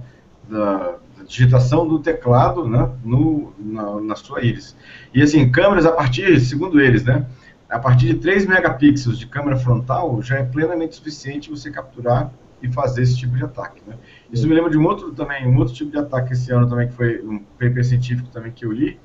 da, digitação do teclado né, no, na, na sua íris. E assim, câmeras a partir, segundo eles, né, a partir de 3 megapixels de câmera frontal, já é plenamente suficiente você capturar e fazer esse tipo de ataque. Né? Isso me lembra de um outro também, um outro tipo de ataque esse ano também, que foi um paper científico também que eu li,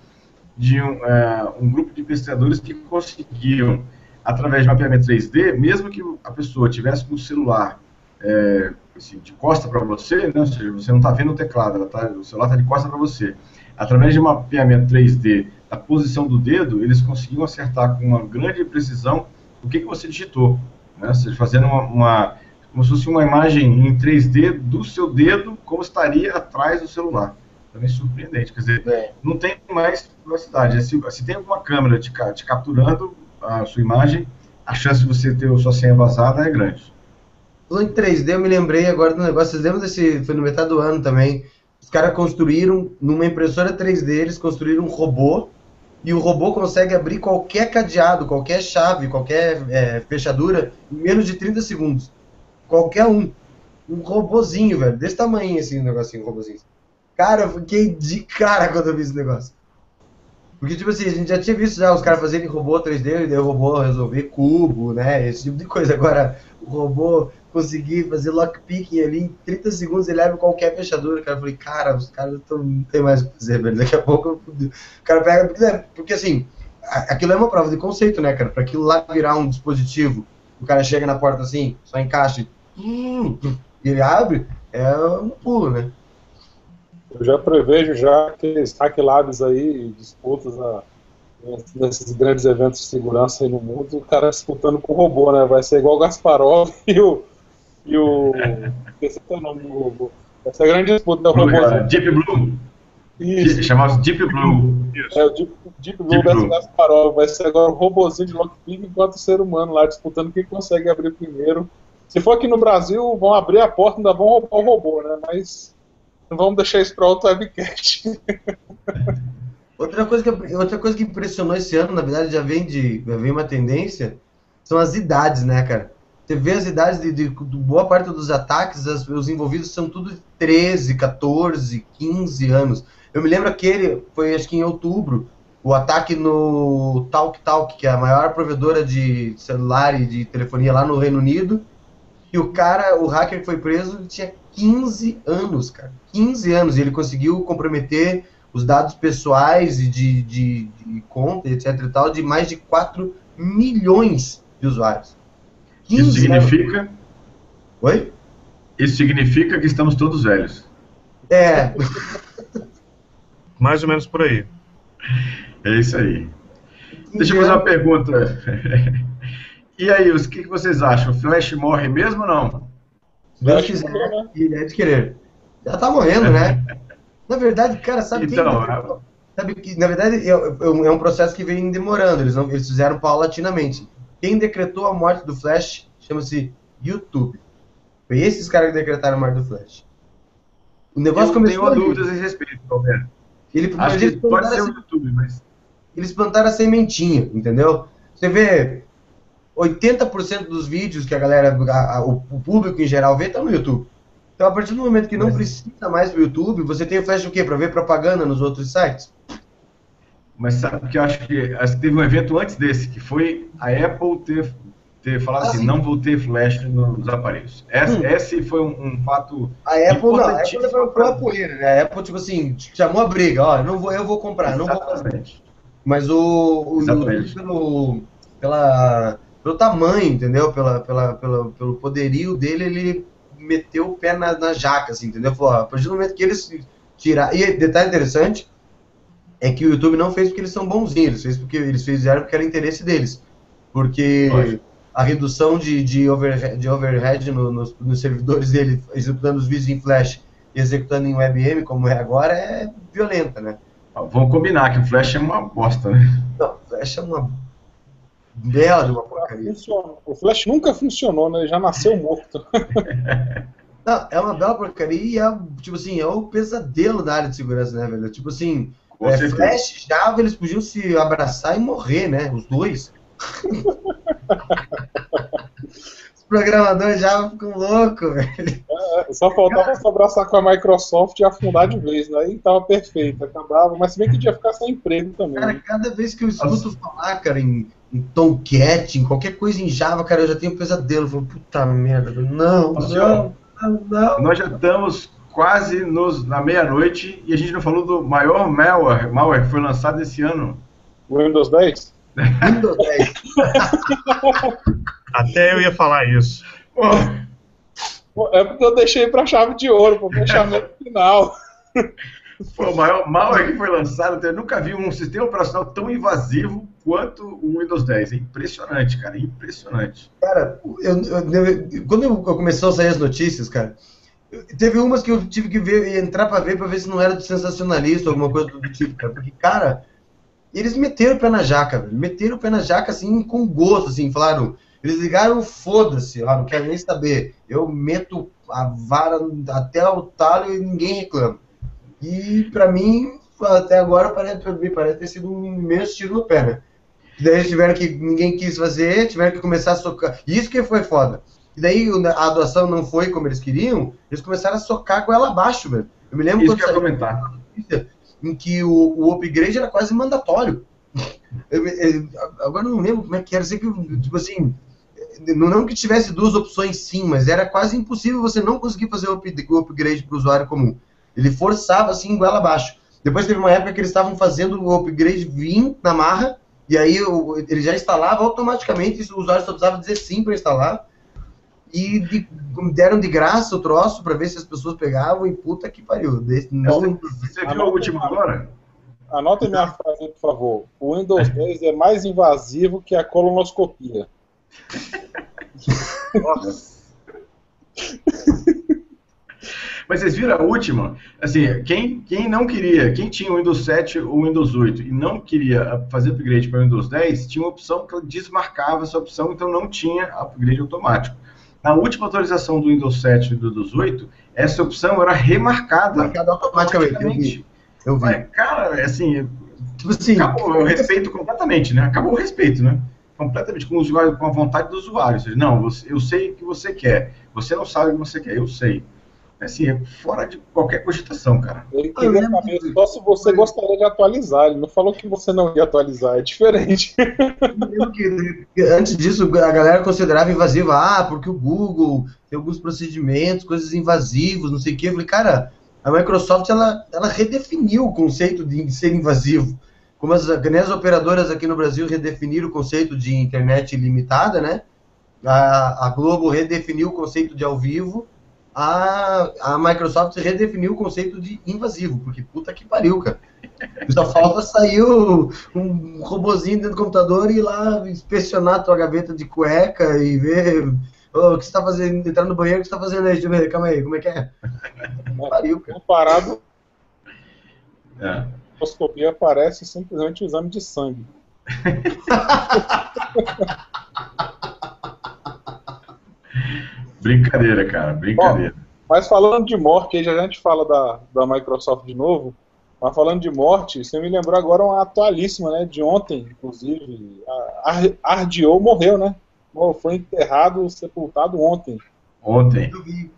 de um, uh, um grupo de pesquisadores que conseguiam, através de mapeamento 3D, mesmo que a pessoa tivesse com o celular é, assim, de costa para você, né? ou seja, você não está vendo o teclado, tá, o celular está de costa para você, através de mapeamento 3D a posição do dedo, eles conseguiam acertar com uma grande precisão o que, que você digitou. Né? Ou seja, fazendo uma, uma, como se fosse uma imagem em 3D do seu dedo, como estaria atrás do celular. Também surpreendente. Quer dizer, é. não tem mais velocidade. Se, se tem alguma câmera te, te capturando a sua imagem, a chance de você ter a sua senha vazada é grande. Falando em 3D, eu me lembrei agora do negócio. Vocês lembram desse. Foi no metade do ano também. Os caras construíram, numa impressora 3D, eles construíram um robô e o robô consegue abrir qualquer cadeado, qualquer chave, qualquer é, fechadura em menos de 30 segundos. Qualquer um. Um robozinho, velho. Desse tamanho assim, um negocinho, um robozinho. Cara, eu fiquei de cara quando eu vi esse negócio. Porque, tipo assim, a gente já tinha visto já os caras fazerem robô 3D, e daí o robô resolver cubo, né? Esse tipo de coisa. Agora, o robô conseguir fazer lockpicking ali em 30 segundos, ele abre qualquer fechadura. Cara, falei, cara, os caras tão, não tem mais o que fazer, velho. Daqui a pouco o cara pega. Porque, né, porque assim, aquilo é uma prova de conceito, né, cara? Para aquilo lá virar um dispositivo, o cara chega na porta assim, só encaixa e, hum, e ele abre, é um pulo, né? Eu já prevejo já aqueles hack labs aí, disputas na, nesses grandes eventos de segurança aí no mundo, o cara disputando com o robô, né? Vai ser igual o Gasparov e o, e o. Esse é o nome do robô. Essa é a grande disputa do robô. Deep Blue. Isso. Chamava Deep Blue. É, o Deep, Deep Blue Deep versus Gasparov. Vai ser agora o robôzinho de lockpick enquanto o ser humano lá disputando quem consegue abrir primeiro. Se for aqui no Brasil, vão abrir a porta e ainda vão roubar o robô, né? Mas vamos deixar isso para outro webcast. Outra coisa, que, outra coisa que impressionou esse ano, na verdade, já vem de já vem uma tendência, são as idades, né, cara? Você vê as idades de, de, de boa parte dos ataques, as, os envolvidos são tudo de 13, 14, 15 anos. Eu me lembro aquele, foi acho que em outubro, o ataque no Talk Talk, que é a maior provedora de celular e de telefonia lá no Reino Unido. E o cara, o hacker que foi preso, tinha 15 anos, cara. 15 anos. E ele conseguiu comprometer os dados pessoais e de, de, de conta, etc e tal, de mais de 4 milhões de usuários. Isso significa. Anos. Oi? Isso significa que estamos todos velhos. É. Mais ou menos por aí. É isso aí. Deixa eu fazer uma pergunta. E aí, o que, vocês acham? O Flash morre mesmo ou não? Se Deus quiser, ele é de querer. Já tá morrendo, né? Na verdade, cara, sabe Então, tem, sabe que na verdade é, é um processo que vem demorando. Eles não, eles fizeram paulatinamente. Quem decretou a morte do Flash chama-se YouTube. Foi esses caras que decretaram a morte do Flash. O negócio eu começou tenho dúvidas a respeito, Alberto. Ele, Acho mas que eles pode ser o YouTube, mas eles plantaram a sementinha, entendeu? Você vê 80% dos vídeos que a galera, a- a- o, público em geral vê, tá no YouTube. Então, a partir do momento que não Mas- precisa mais do YouTube, você tem o Flash o quê? Pra ver propaganda nos outros sites? Mas sabe que eu acho que, acho que teve um evento antes desse, que foi a Apple ter, ter falado Ah, assim, sim. não vou ter flash no- nos aparelhos. Esse, Hum. esse foi um, um fato. A Apple não, a Apple levou pra poeira, né? A Apple, tipo assim, chamou a briga, ó, não vou, eu vou comprar, não vou. Exatamente. Mas o, o Exatamente. Pelo, pela, pelo tamanho, entendeu? Pela, pela, pela, pelo poderio dele, ele meteu o pé na, na jaca, assim, entendeu? Falou, ó, a partir do momento que eles tiraram. E detalhe interessante é que o YouTube não fez porque eles são bonzinhos, eles fez porque eles fizeram porque era interesse deles. Porque Lógico. a redução de, de, overhead, de overhead no- nos, nos servidores dele, executando os vídeos em flash e executando em WebM, como é agora, é violenta, né? Vamos combinar que o flash é uma bosta, né? Não, Flash é uma bela de uma porcaria. O Flash nunca funcionou, né? Ele já nasceu morto. Não, é uma bela porcaria e é, tipo assim, é o pesadelo da área de segurança, né, velho? Tipo assim, é. Flash, Java, eles podiam se abraçar e morrer, né? Os dois. Os programadores Java ficam loucos, velho. Só faltava se abraçar com a Microsoft e afundar de vez, né? Aí tava perfeito, acabava. Mas se bem que ia ficar sem emprego também. Cara, né? cada vez que eu escuto falar, cara, em, em Tomcat, em qualquer coisa em Java, cara, eu já tenho um pesadelo. Eu falo, puta merda, não, Nossa, não, não, não. Nós já estamos quase nos, na meia-noite e a gente não falou do maior malware, malware que foi lançado esse ano. O Windows 10? Windows 10. Até eu ia falar isso. Pô, É porque eu deixei pra chave de ouro, pro fechamento final. pô, o maior malware que foi lançado, eu nunca vi um sistema operacional tão invasivo quanto o Windows 10. É impressionante, cara, impressionante. Cara, eu, eu- eu- quando eu começou a sair as notícias, cara, teve umas que eu tive que ver, entrar pra ver, pra ver se não era de sensacionalista ou alguma coisa do tipo, cara. Porque, cara, eles meteram o pé na jaca, velho. Meteram o pé na jaca, assim, com gosto, assim, falaram. Eles ligaram, foda-se, ó, não quero nem saber. Eu meto a vara até o talo e ninguém reclama. E pra mim, até agora, parece, parece ter sido um imenso tiro no pé, né? Daí eles tiveram que. Ninguém quis fazer, tiveram que começar a socar. Isso que foi foda. E daí a doação não foi como eles queriam, eles começaram a socar com ela abaixo, velho. Eu me lembro Isso quando que eu comentar. notícia em que o, o upgrade era quase mandatório. Eu- eu- agora eu não lembro como é que era. Sei que, tipo assim, não, que tivesse duas opções sim, mas era quase impossível você não conseguir fazer o up- o upgrade para o usuário comum. Ele forçava assim, goela abaixo. Depois teve uma época que eles estavam fazendo o upgrade vir na marra, e aí o- ele já instalava automaticamente, e o usuário só precisava dizer sim para instalar. E de- deram de graça o troço para ver se as pessoas pegavam, e puta que pariu. Desse- não, Você viu o último agora? Anotem minha frase, por favor. O Windows 10 é mais invasivo que a colonoscopia. Mas vocês viram a última? Assim, quem, quem não queria, quem tinha o Windows 7 ou o Windows 8 e não queria fazer upgrade para o Windows 10, tinha uma opção que ela desmarcava essa opção, então não tinha upgrade automático. Na última atualização do Windows 7 e do Windows 8, essa opção era remarcada automaticamente. Eu vi. Eu vi. Cara, assim, Tipo assim, acabou o respeito completamente, né? Acabou o respeito, né? Completamente com, o usuário, com a vontade do usuário. Ou seja, não, você- eu sei o que você quer. Você não sabe o que você quer, eu sei. Assim, é fora de qualquer cogitação, cara. Ele Eu queria lembro saber que- só se você gostaria de atualizar. Ele não falou que você não ia atualizar, é diferente. que antes disso a galera considerava invasiva, ah, porque o Google tem alguns procedimentos, coisas invasivos, não sei o quê. Eu falei, cara, a Microsoft ela, ela redefiniu o conceito de ser invasivo. Como as, as operadoras aqui no Brasil redefiniram o conceito de internet ilimitada, né? A, a Globo redefiniu o conceito de ao vivo. A, a Microsoft redefiniu o conceito de invasivo, porque puta que pariu, cara. Só falta sair o- um robozinho dentro do computador e ir lá inspecionar a tua gaveta de cueca e ver ô, o que você tá fazendo, entrar no banheiro, o que você tá fazendo aí? Deixa eu ver, calma aí, como é que é? Pariu, cara. Comparado, É. Endoscopia parece simplesmente um exame de sangue. brincadeira, cara, brincadeira. mas falando de morte, aí já a gente fala da, da Microsoft de novo. Mas falando de morte, você me lembrou agora uma atualíssima, né? De ontem, inclusive. A Ardio morreu, né? Foi enterrado, sepultado ontem. Ontem. Né,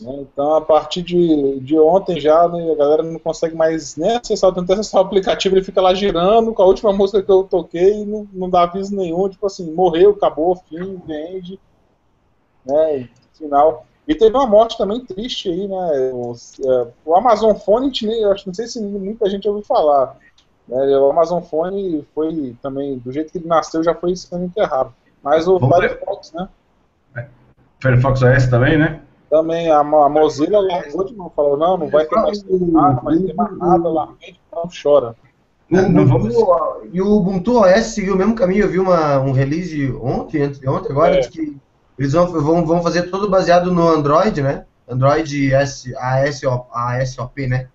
então, a partir de, de ontem já, né, a galera não consegue mais nem acessar, tentar acessar o aplicativo, ele fica lá girando com a última música que eu toquei e não, não dá aviso nenhum, tipo assim, morreu, acabou, fim, vende, né, final. E teve uma morte também triste aí, né? O, é, o Amazon eu acho, não sei se muita gente ouviu falar. Né, o Amazon Phone foi também, do jeito que ele nasceu, já foi sendo enterrado. Mas o Firefox, né? É. Firefox OS também, né? Também a, a Mozilla largou de mão, falou, não, não vai ter mais nada, não vai ter mais nada, larguei não chora. Não, não vamos... E o Ubuntu OS seguiu o mesmo caminho, eu vi uma, um release ontem, antes de ontem, agora, é. que eles vão, vão, vão fazer tudo baseado no Android, né? Android S, ASO, ASOP, né?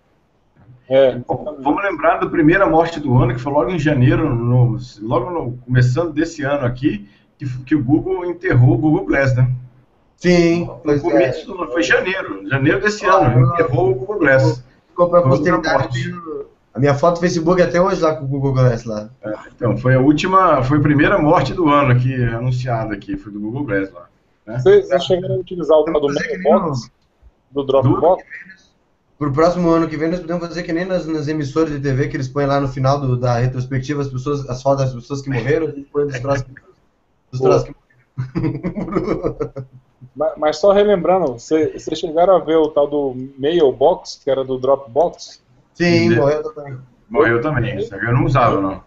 É, vamos lembrar da primeira morte do ano, que foi logo em janeiro, no, logo no, começando desse ano aqui, que, que o Google enterrou o Google Glass, né? Sim. No começo é. foi janeiro, janeiro desse ah, ano, enterrou o Google Glass. Ficou para posteridade. A minha foto do Facebook até hoje lá com o Google Glass lá. É, então, foi a última, foi a primeira morte do ano aqui, anunciada aqui, foi do Google Glass lá. Né? Vocês chegaram a utilizar o do Dropbox? Do Dropbox? Pro próximo ano que vem nós podemos fazer que nem nas, nas emissoras de TV que eles põem lá no final do, da retrospectiva as pessoas, as fotos das pessoas que morreram, a gente põe dos troços, dos troços que morreram. mas, mas, só relembrando, vocês chegaram a ver o tal do Mailbox, que era do Dropbox? Sim, morreu também. Morreu também, eu não usava não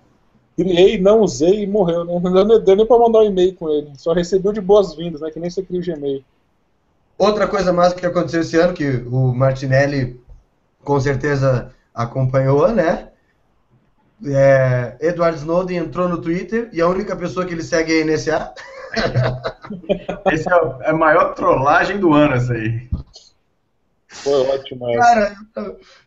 criei, não usei e morreu, né? Não deu nem pra mandar um e-mail com ele. Só recebeu de boas-vindas, né? Que nem você cria o Gmail. Outra coisa mais que aconteceu esse ano, que o Martinelli com certeza acompanhou, né? É, Edward Snowden entrou no Twitter e a única pessoa que ele segue é a NSA. Esse é a maior trollagem do ano, essa aí. Foi ótimo essa. Cara,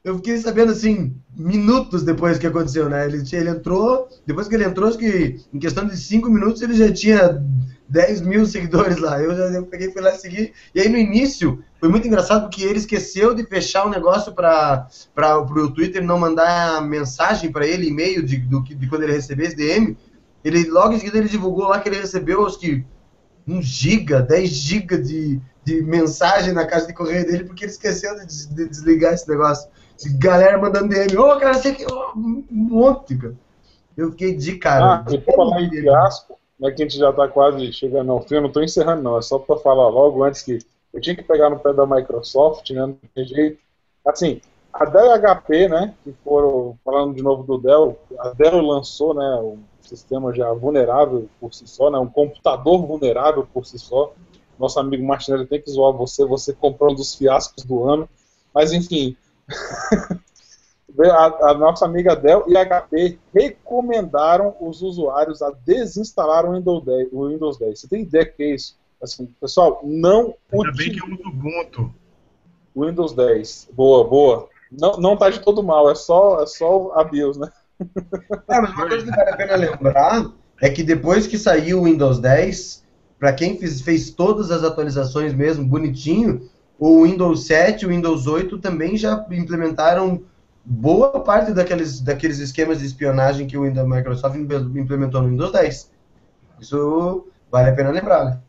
eu fiquei sabendo assim, minutos depois que aconteceu, né? Ele, ele entrou, depois que ele entrou, acho que em questão de 5 minutos ele já tinha 10 mil seguidores lá. Eu já eu peguei e fui lá seguir. E aí no início foi muito engraçado porque ele esqueceu de fechar o negócio para o Twitter não mandar mensagem para ele, e-mail de, do, de quando ele receber esse DM. Ele, logo em seguida ele divulgou lá que ele recebeu, acho que 1 giga, 10 giga de, de mensagem na caixa de correio dele porque ele esqueceu de, de desligar esse negócio. Galera mandando DM, ô, oh, cara, sei que. Oh, um monte, cara. Eu fiquei de cara. Ah, e por falar em fiasco, né, que a gente já tá quase chegando ao fim, eu não tô encerrando, não. É só para falar logo antes que eu tinha que pegar no pé da Microsoft, né? Não tem jeito. Assim, a Dell HP, né? Que foram, falando de novo do Dell, a Dell lançou, né? Um sistema já vulnerável por si só, né? Um computador vulnerável por si só nosso amigo Martinelli tem que zoar você, você comprou um dos fiascos do ano. Mas enfim, a, a, nossa amiga Dell e HP recomendaram os usuários a desinstalar o Windows 10. O Windows 10. Você tem ideia que é isso? Assim, pessoal, não Ainda bem que eu uso Ubuntu. Windows 10. Boa, boa. Não, não tá de todo mal, é só, é só a BIOS, né? É, mas uma coisa que vale a pena lembrar é que depois que saiu o Windows 10, para quem fez, fez todas as atualizações mesmo, bonitinho, o Windows 7 e o Windows 8 também já implementaram boa parte daqueles, daqueles esquemas de espionagem que o Windows Microsoft implementou no Windows 10. Isso vale a pena lembrar, né?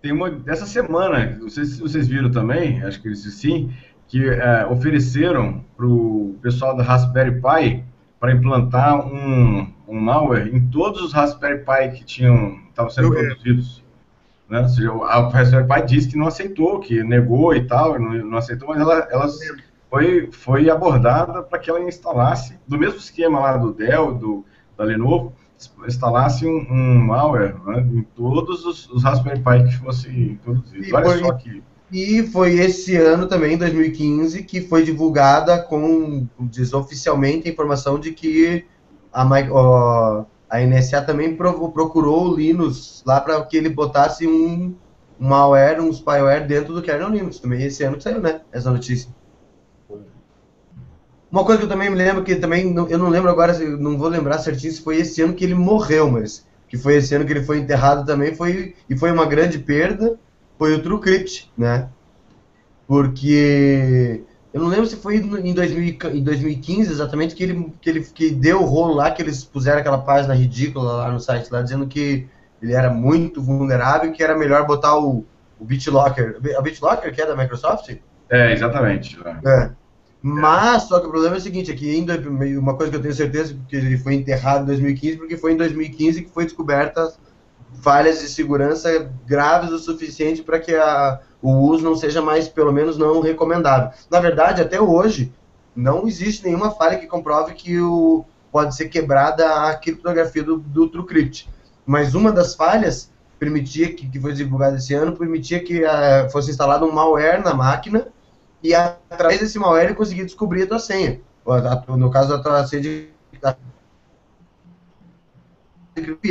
Tem uma dessa semana, se vocês viram também, acho que eles sim, que é, ofereceram para o pessoal da Raspberry Pi para implantar um, um malware em todos os Raspberry Pi que tinham estavam sendo produzidos. Né? Ou seja, a professora Pai disse que não aceitou, que negou e tal, não, não aceitou, mas ela, ela foi, foi abordada para que ela instalasse, do mesmo esquema lá do Dell, do, da Lenovo, instalasse um, um malware né, em todos os, os, Raspberry Pi que fosse produzidos. Olha só que... E foi esse ano também, 2015, que foi divulgada com, diz oficialmente, a informação de que a, a NSA também procurou o Linux lá para que ele botasse um, um malware, um spyware dentro do kernel Linux. Também esse ano que saiu, né? Essa notícia. Uma coisa que eu também me lembro, que também eu não lembro agora, não vou lembrar certinho se foi esse ano que ele morreu, mas que foi esse ano que ele foi enterrado também, foi e foi uma grande perda, foi o TrueCrypt, né? Porque eu não lembro se foi em, 2000, em 2015 exatamente que ele, que ele que deu o rolo lá, que eles puseram aquela página ridícula lá no site lá, dizendo que ele era muito vulnerável e que era melhor botar o, o BitLocker. A BitLocker, que é da Microsoft? É, exatamente. É. Mas, só que o problema é o seguinte, é que uma coisa que eu tenho certeza que ele foi enterrado em 2015, porque foi em 2015 que foi descoberta falhas de segurança graves o suficiente para que a, o uso não seja mais, pelo menos, não recomendável. Na verdade, até hoje, não existe nenhuma falha que comprove que o, pode ser quebrada a criptografia do, do TrueCrypt. Mas uma das falhas permitia que, que foi divulgada esse ano, permitia que uh, fosse instalado um malware na máquina e através desse malware ele conseguia descobrir a tua senha. No caso da tua senha de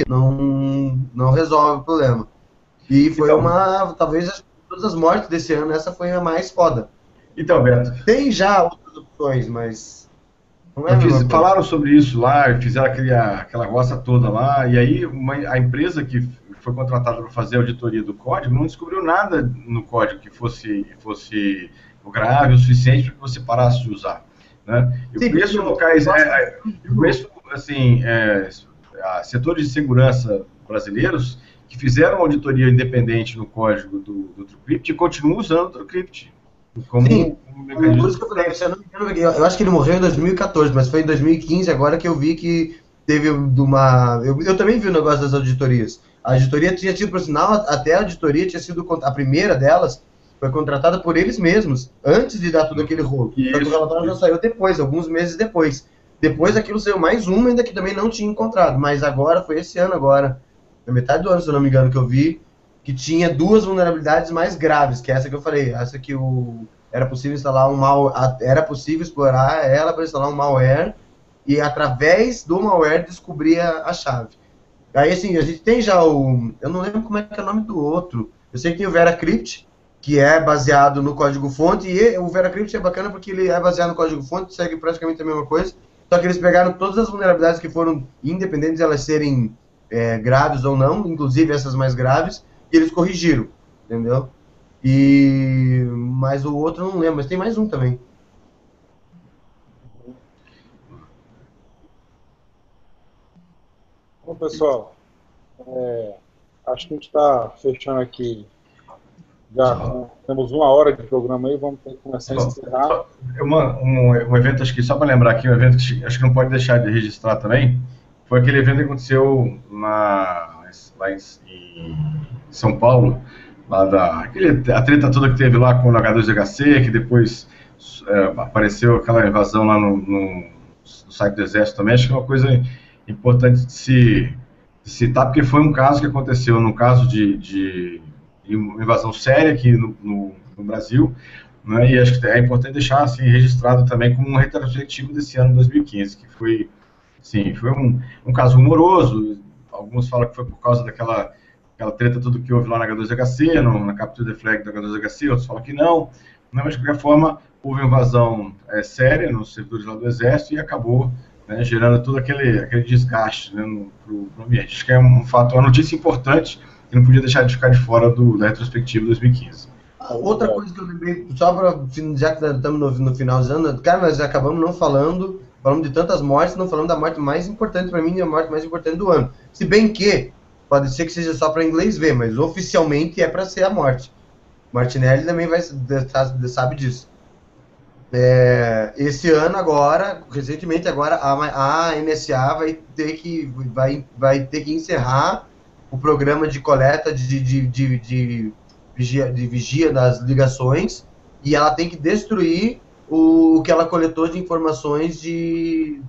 não, não resolve o problema. E foi então, uma, talvez todas as mortes desse ano, essa foi a mais foda. Então, Beto. Tem já outras opções, mas. É fiz, falaram sobre isso lá, fizeram aquele, aquela roça toda lá, e aí uma, a empresa que foi contratada para fazer a auditoria do código não descobriu nada no código que fosse, fosse grave o suficiente para que você parasse de usar. Né? Eu Sim, conheço locais, é, é, eu conheço assim, é, setores de segurança brasileiros que fizeram auditoria independente no código do, do TrueCrypt e continuam usando o TrueCrypt. Como Sim, um mecanismo. Por isso que eu falei, eu, não, eu acho que ele morreu em 2014, mas foi em 2015 agora que eu vi que teve uma. Eu, eu também vi o negócio das auditorias. A auditoria tinha sido, por sinal, até a auditoria tinha sido a primeira delas foi contratada por eles mesmos, antes de dar tudo aquele rolo. Isso, o relatório já saiu depois, alguns meses depois. Depois aquilo saiu mais uma, ainda que também não tinha encontrado. Mas agora, foi esse ano agora, na metade do ano, se eu não me engano, que eu vi, que tinha duas vulnerabilidades mais graves, que é essa que eu falei, essa que o era possível instalar um mal, era possível explorar ela para instalar um malware e através do malware descobrir a, a, chave. Aí assim, a gente tem já o, eu não lembro como é que é o nome do outro. Eu sei que tem o VeraCrypt, que é baseado no código-fonte, e o VeraCrypt é bacana porque ele é baseado no código-fonte, segue praticamente a mesma coisa, só que eles pegaram todas as vulnerabilidades que foram independentes de elas serem é, graves ou não, inclusive essas mais graves, e eles corrigiram, entendeu? E mas o outro eu não lembro, mas tem mais um também. Bom, pessoal, é, acho que a gente está fechando aqui já temos uma hora de programa aí, vamos começar a encerrar. Uma, um, um evento, acho que só para lembrar aqui, um evento que acho que não pode deixar de registrar também, foi aquele evento que aconteceu na, lá em, em São Paulo, lá da, aquele, a treta toda que teve lá com o H2HC, que depois é, apareceu aquela invasão lá no, no, no, site do Exército também, acho que é uma coisa importante de se de citar, porque foi um caso que aconteceu, no caso de, de uma invasão séria aqui no, no, no Brasil, né, e acho que é importante deixar assim, registrado também como um retrospectivo desse ano 2015, que foi, sim, foi um, um caso humoroso, alguns falam que foi por causa daquela aquela treta tudo que houve lá na H2HC, no, na capture the flag da H2HC, outros falam que não, né, mas de qualquer forma houve uma invasão é, séria nos servidores lá do Exército e acabou né, gerando todo aquele, aquele desgaste né, pro, pro ambiente. Acho que é um fato, uma notícia importante, que não podia deixar de ficar de fora do, da retrospectiva 2015. Outra coisa que eu lembrei, só para já que estamos no, no finalzando, cara, nós acabamos não falando, falando de tantas mortes, não falando da morte mais importante para mim, a morte mais importante do ano. Se bem que, pode ser que seja só para inglês ver, mas oficialmente é para ser a morte. Martinelli também vai sabe disso. É, esse ano agora, recentemente agora, a, a NSA vai ter que vai, vai ter que encerrar o programa de coleta de, de, de, de, vigia, de vigia das ligações e ela tem que destruir o, o que ela coletou de informações de,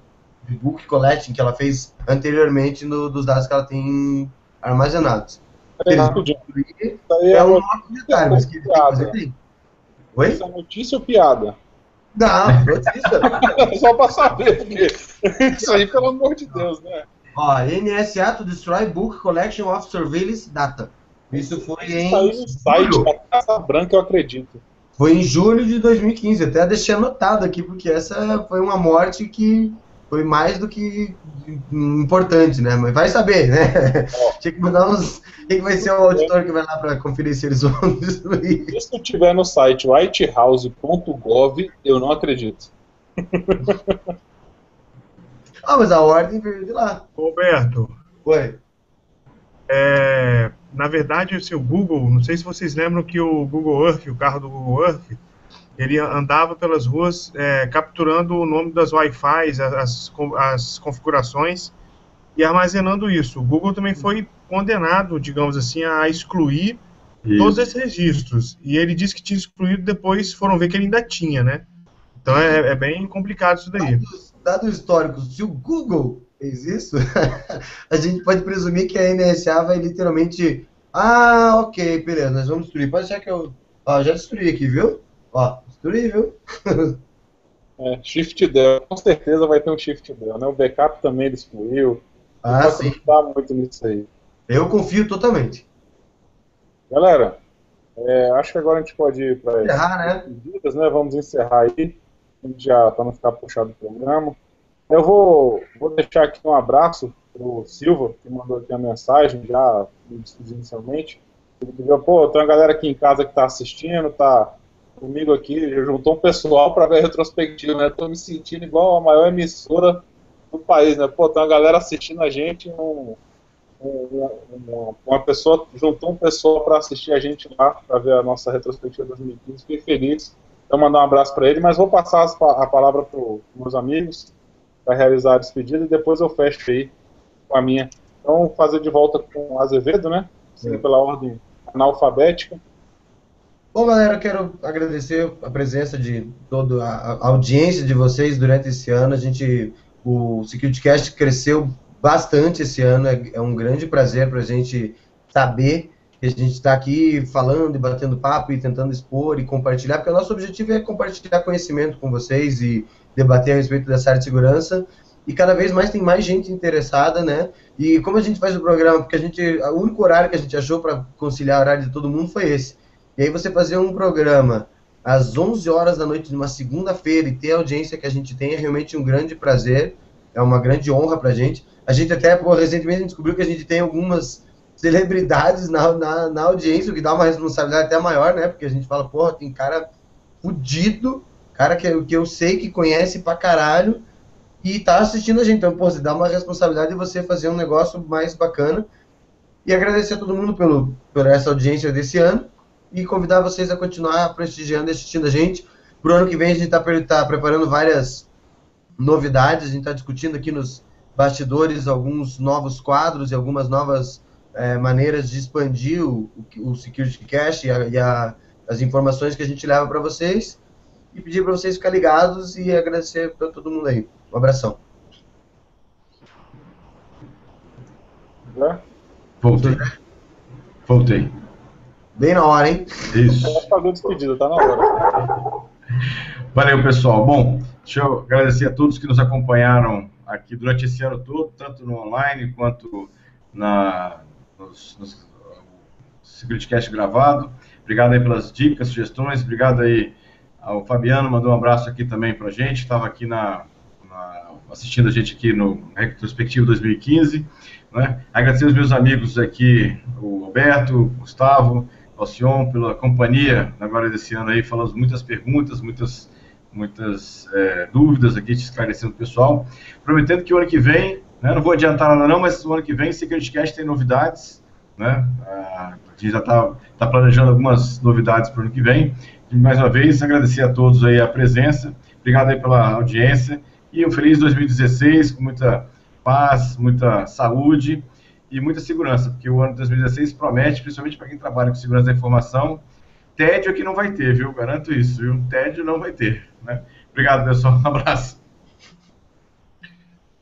de book collecting que ela fez anteriormente no, dos dados que ela tem armazenados. É, destruir, é, é um detalhe, mas que fazer tem. Oi? Essa é notícia ou piada? Não, notícia. Só para saber, porque isso aí, pelo amor de Deus, né? Ó, NSA to destroy book collection of surveillance data. Isso foi em. Saiu no site da Casa Branca, eu acredito. Foi em julho de 2015, até deixei anotado aqui, porque essa foi uma morte que foi mais do que importante, né? Mas vai saber, né? Tinha que mandar uns. Quem que vai ser o auditor que vai lá para conferir se eles vão destruir? Se tu tiver no site whitehouse.gov, eu não acredito. ah, mas a ordem veio de lá. Roberto. Oi. É, na verdade, o seu Google, não sei se vocês lembram que o Google Earth, o carro do Google Earth, ele andava pelas ruas é, capturando o nome das Wi-Fi, as, as configurações e armazenando isso. O Google também foi condenado, digamos assim, a excluir isso. todos esses registros. E ele disse que tinha excluído, depois foram ver que ele ainda tinha, né? Então é, é bem complicado isso daí. Dados, históricos, se o Google fez isso, a gente pode presumir que a NSA vai literalmente. Ah, ok, beleza, nós vamos destruir. Pode ser que eu. Ó, já destruí aqui, viu? Ó, destruí, viu? é, shift del, com certeza vai ter um shift del, né? O backup também excluiu. Ah, sim. Muito nisso aí. Eu confio totalmente. Galera, é, acho que agora a gente pode ir para encerrar, né? Né? Vamos encerrar aí, já para não ficar puxado o programa. Eu vou, vou deixar aqui um abraço pro Silva, que mandou aqui a mensagem, já inicialmente. Ele disse, pô, tem uma galera aqui em casa que está assistindo, tá comigo aqui, juntou um pessoal para ver a retrospectiva, né? Tô me sentindo igual a maior emissora do país, né? Pô, tem uma galera assistindo a gente, um, um, uma, uma pessoa, juntou um pessoal para assistir a gente lá, para ver a nossa retrospectiva 2015, fiquei feliz. Então, mandar um abraço para ele, mas vou passar a palavra para os meus amigos para realizar a despedida e depois eu fecho aí com a minha. Então, fazer de volta com o Azevedo, né? Seguir pela ordem analfabética. Bom, galera, quero agradecer a presença de toda a audiência de vocês durante esse ano. A gente, o SecurityCast cresceu bastante esse ano. É, é um grande prazer para a gente saber que a gente está aqui falando e batendo papo e tentando expor e compartilhar, porque o nosso objetivo é compartilhar conhecimento com vocês e debater a respeito dessa área de segurança. E cada vez mais tem mais gente interessada, né? E como a gente faz o programa, porque a gente, o único horário que a gente achou para conciliar o horário de todo mundo foi esse e aí você fazer um programa às 11 horas da noite de uma segunda-feira e ter a audiência que a gente tem é realmente um grande prazer, é uma grande honra pra gente. A gente até, pô, recentemente descobriu que a gente tem algumas celebridades na, na, na, audiência, o que dá uma responsabilidade até maior, né? Porque a gente fala, porra, tem cara fudido, cara que, que eu sei que conhece pra caralho e tá assistindo a gente. Então, pô, você dá uma responsabilidade de você fazer um negócio mais bacana. E agradecer a todo mundo pelo, por essa audiência desse ano e convidar vocês a continuar prestigiando e assistindo a gente. Para o ano que vem a gente está tá preparando várias novidades, a gente está discutindo aqui nos bastidores alguns novos quadros e algumas novas é, maneiras de expandir o, o Security Cache e, a, e a, as informações que a gente leva para vocês. E pedir para vocês ficarem ligados e agradecer para todo mundo aí. Um abração. Voltei. Voltei. Bem na hora, hein? Isso. Ela pagou despedida, tá na hora. Valeu, pessoal. Bom, deixa eu agradecer a todos que nos acompanharam aqui durante esse ano todo, tanto no online quanto na, nos, nos gravado. Obrigado aí pelas dicas, sugestões. Obrigado aí ao Fabiano, mandou um abraço aqui também pra gente. Estava aqui na, na, assistindo a gente aqui no Retrospectivo 2015. Né? Agradecer aos meus amigos aqui, o Roberto, o Gustavo, Alcion, pela companhia agora desse ano aí, falamos muitas perguntas, muitas, muitas é, dúvidas aqui, te esclarecendo o pessoal. Prometendo que o ano que vem, né, não vou adiantar nada não, mas o ano que vem, SecurityCast tem novidades, né? A gente já está tá planejando algumas novidades para o ano que vem. E, mais uma vez, agradecer a todos aí a presença, obrigado aí pela audiência e um feliz 2016 com muita paz, muita saúde e muita segurança, porque o ano de 2016 promete, principalmente para quem trabalha com segurança da informação, tédio aqui não vai ter, viu? Garanto isso, viu? Tédio não vai ter. Né? Obrigado, pessoal. Um abraço.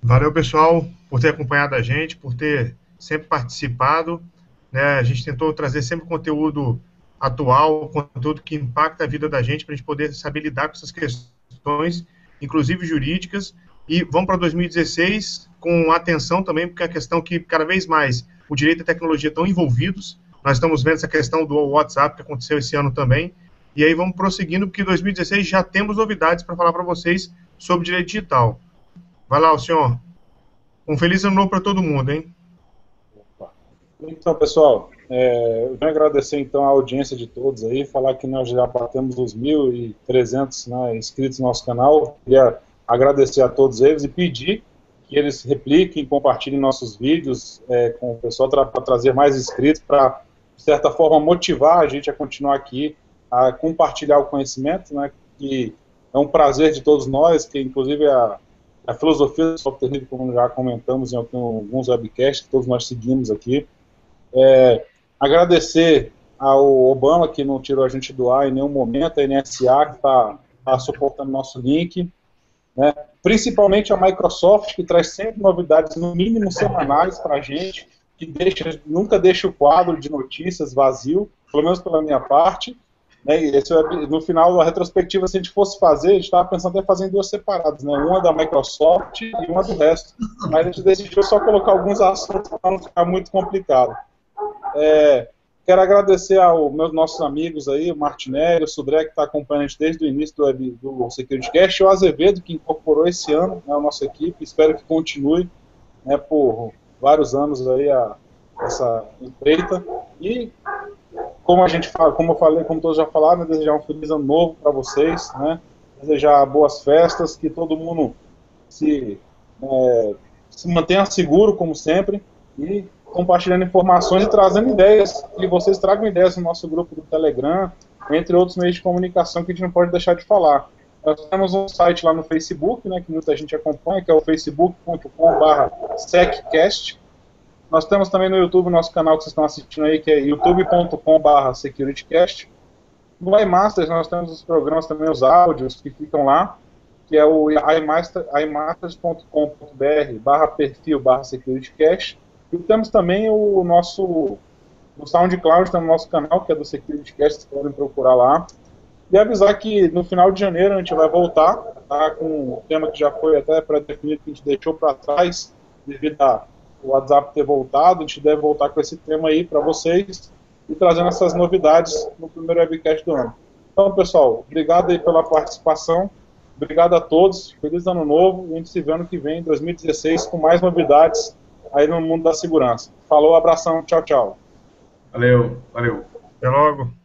Valeu, pessoal, por ter acompanhado a gente, por ter sempre participado. Né? A gente tentou trazer sempre conteúdo atual, conteúdo que impacta a vida da gente, para a gente poder saber lidar com essas questões, inclusive jurídicas. E vamos para 2016 com atenção também, porque é a questão que cada vez mais o direito e a tecnologia estão envolvidos. Nós estamos vendo essa questão do WhatsApp que aconteceu esse ano também. E aí vamos prosseguindo, porque em 2016 já temos novidades para falar para vocês sobre direito digital. Vai lá, o senhor. Um feliz ano novo para todo mundo, hein? Então, pessoal, é, eu venho agradecer então a audiência de todos aí, falar que nós já batemos os 1.300 né, inscritos no nosso canal. Queria agradecer a todos eles e pedir que eles repliquem, compartilhem nossos vídeos é, com o pessoal para trazer mais inscritos, para, de certa forma, motivar a gente a continuar aqui, a compartilhar o conhecimento, né, que é um prazer de todos nós, que inclusive a, a filosofia do software livre, como já comentamos em alguns webcasts, que todos nós seguimos aqui. É, agradecer ao Obama, que não tirou a gente do ar em nenhum momento, a NSA, que está tá suportando nosso link, né? principalmente a Microsoft, que traz sempre novidades, no mínimo semanais, para a gente, que deixa, nunca deixa o quadro de notícias vazio, pelo menos pela minha parte, né, esse, no final da retrospectiva, se a gente fosse fazer, a gente estava pensando em fazer em duas separadas, né, uma da Microsoft e uma do resto. Mas a gente decidiu só colocar alguns assuntos para não ficar muito complicado. É, quero agradecer aos meus nossos amigos aí, o Martinelli, o Sudré, que está acompanhando a gente desde o início do, do e o Azevedo, que incorporou esse ano né, a nossa equipe, espero que continue né, por vários anos aí a, essa empreita. E como a gente como eu falei, como todos já falaram, né, desejar um feliz ano novo para vocês, né? Desejar boas festas, que todo mundo se, é, se mantenha seguro, como sempre, e compartilhando informações e trazendo ideias, que vocês tragam ideias no nosso grupo do Telegram, entre outros meios de comunicação que a gente não pode deixar de falar. Nós temos um site lá no Facebook, né, que muita gente acompanha, que é o facebook.com/seccast, nós temos também no YouTube o nosso canal que vocês estão assistindo aí, que é youtube.com.br securitycast. No iMasters nós temos os programas também, os áudios que ficam lá, que é o imasters.com.br barra perfil barra securitycast. E temos também o nosso no SoundCloud, tem o nosso canal, que é do SecurityCast, vocês podem procurar lá. E avisar que no final de janeiro a gente vai voltar, tá, com um tema que já foi até pré-definido, que a gente deixou para trás, devido a o WhatsApp ter voltado, a gente deve voltar com esse tema aí para vocês e trazendo essas novidades no primeiro webcast do ano. Então, pessoal, obrigado aí pela participação, obrigado a todos, feliz ano novo, e a gente se vê ano que vem, 2016, com mais novidades aí no mundo da segurança. Falou, abração, tchau, tchau. Valeu, valeu. Até logo.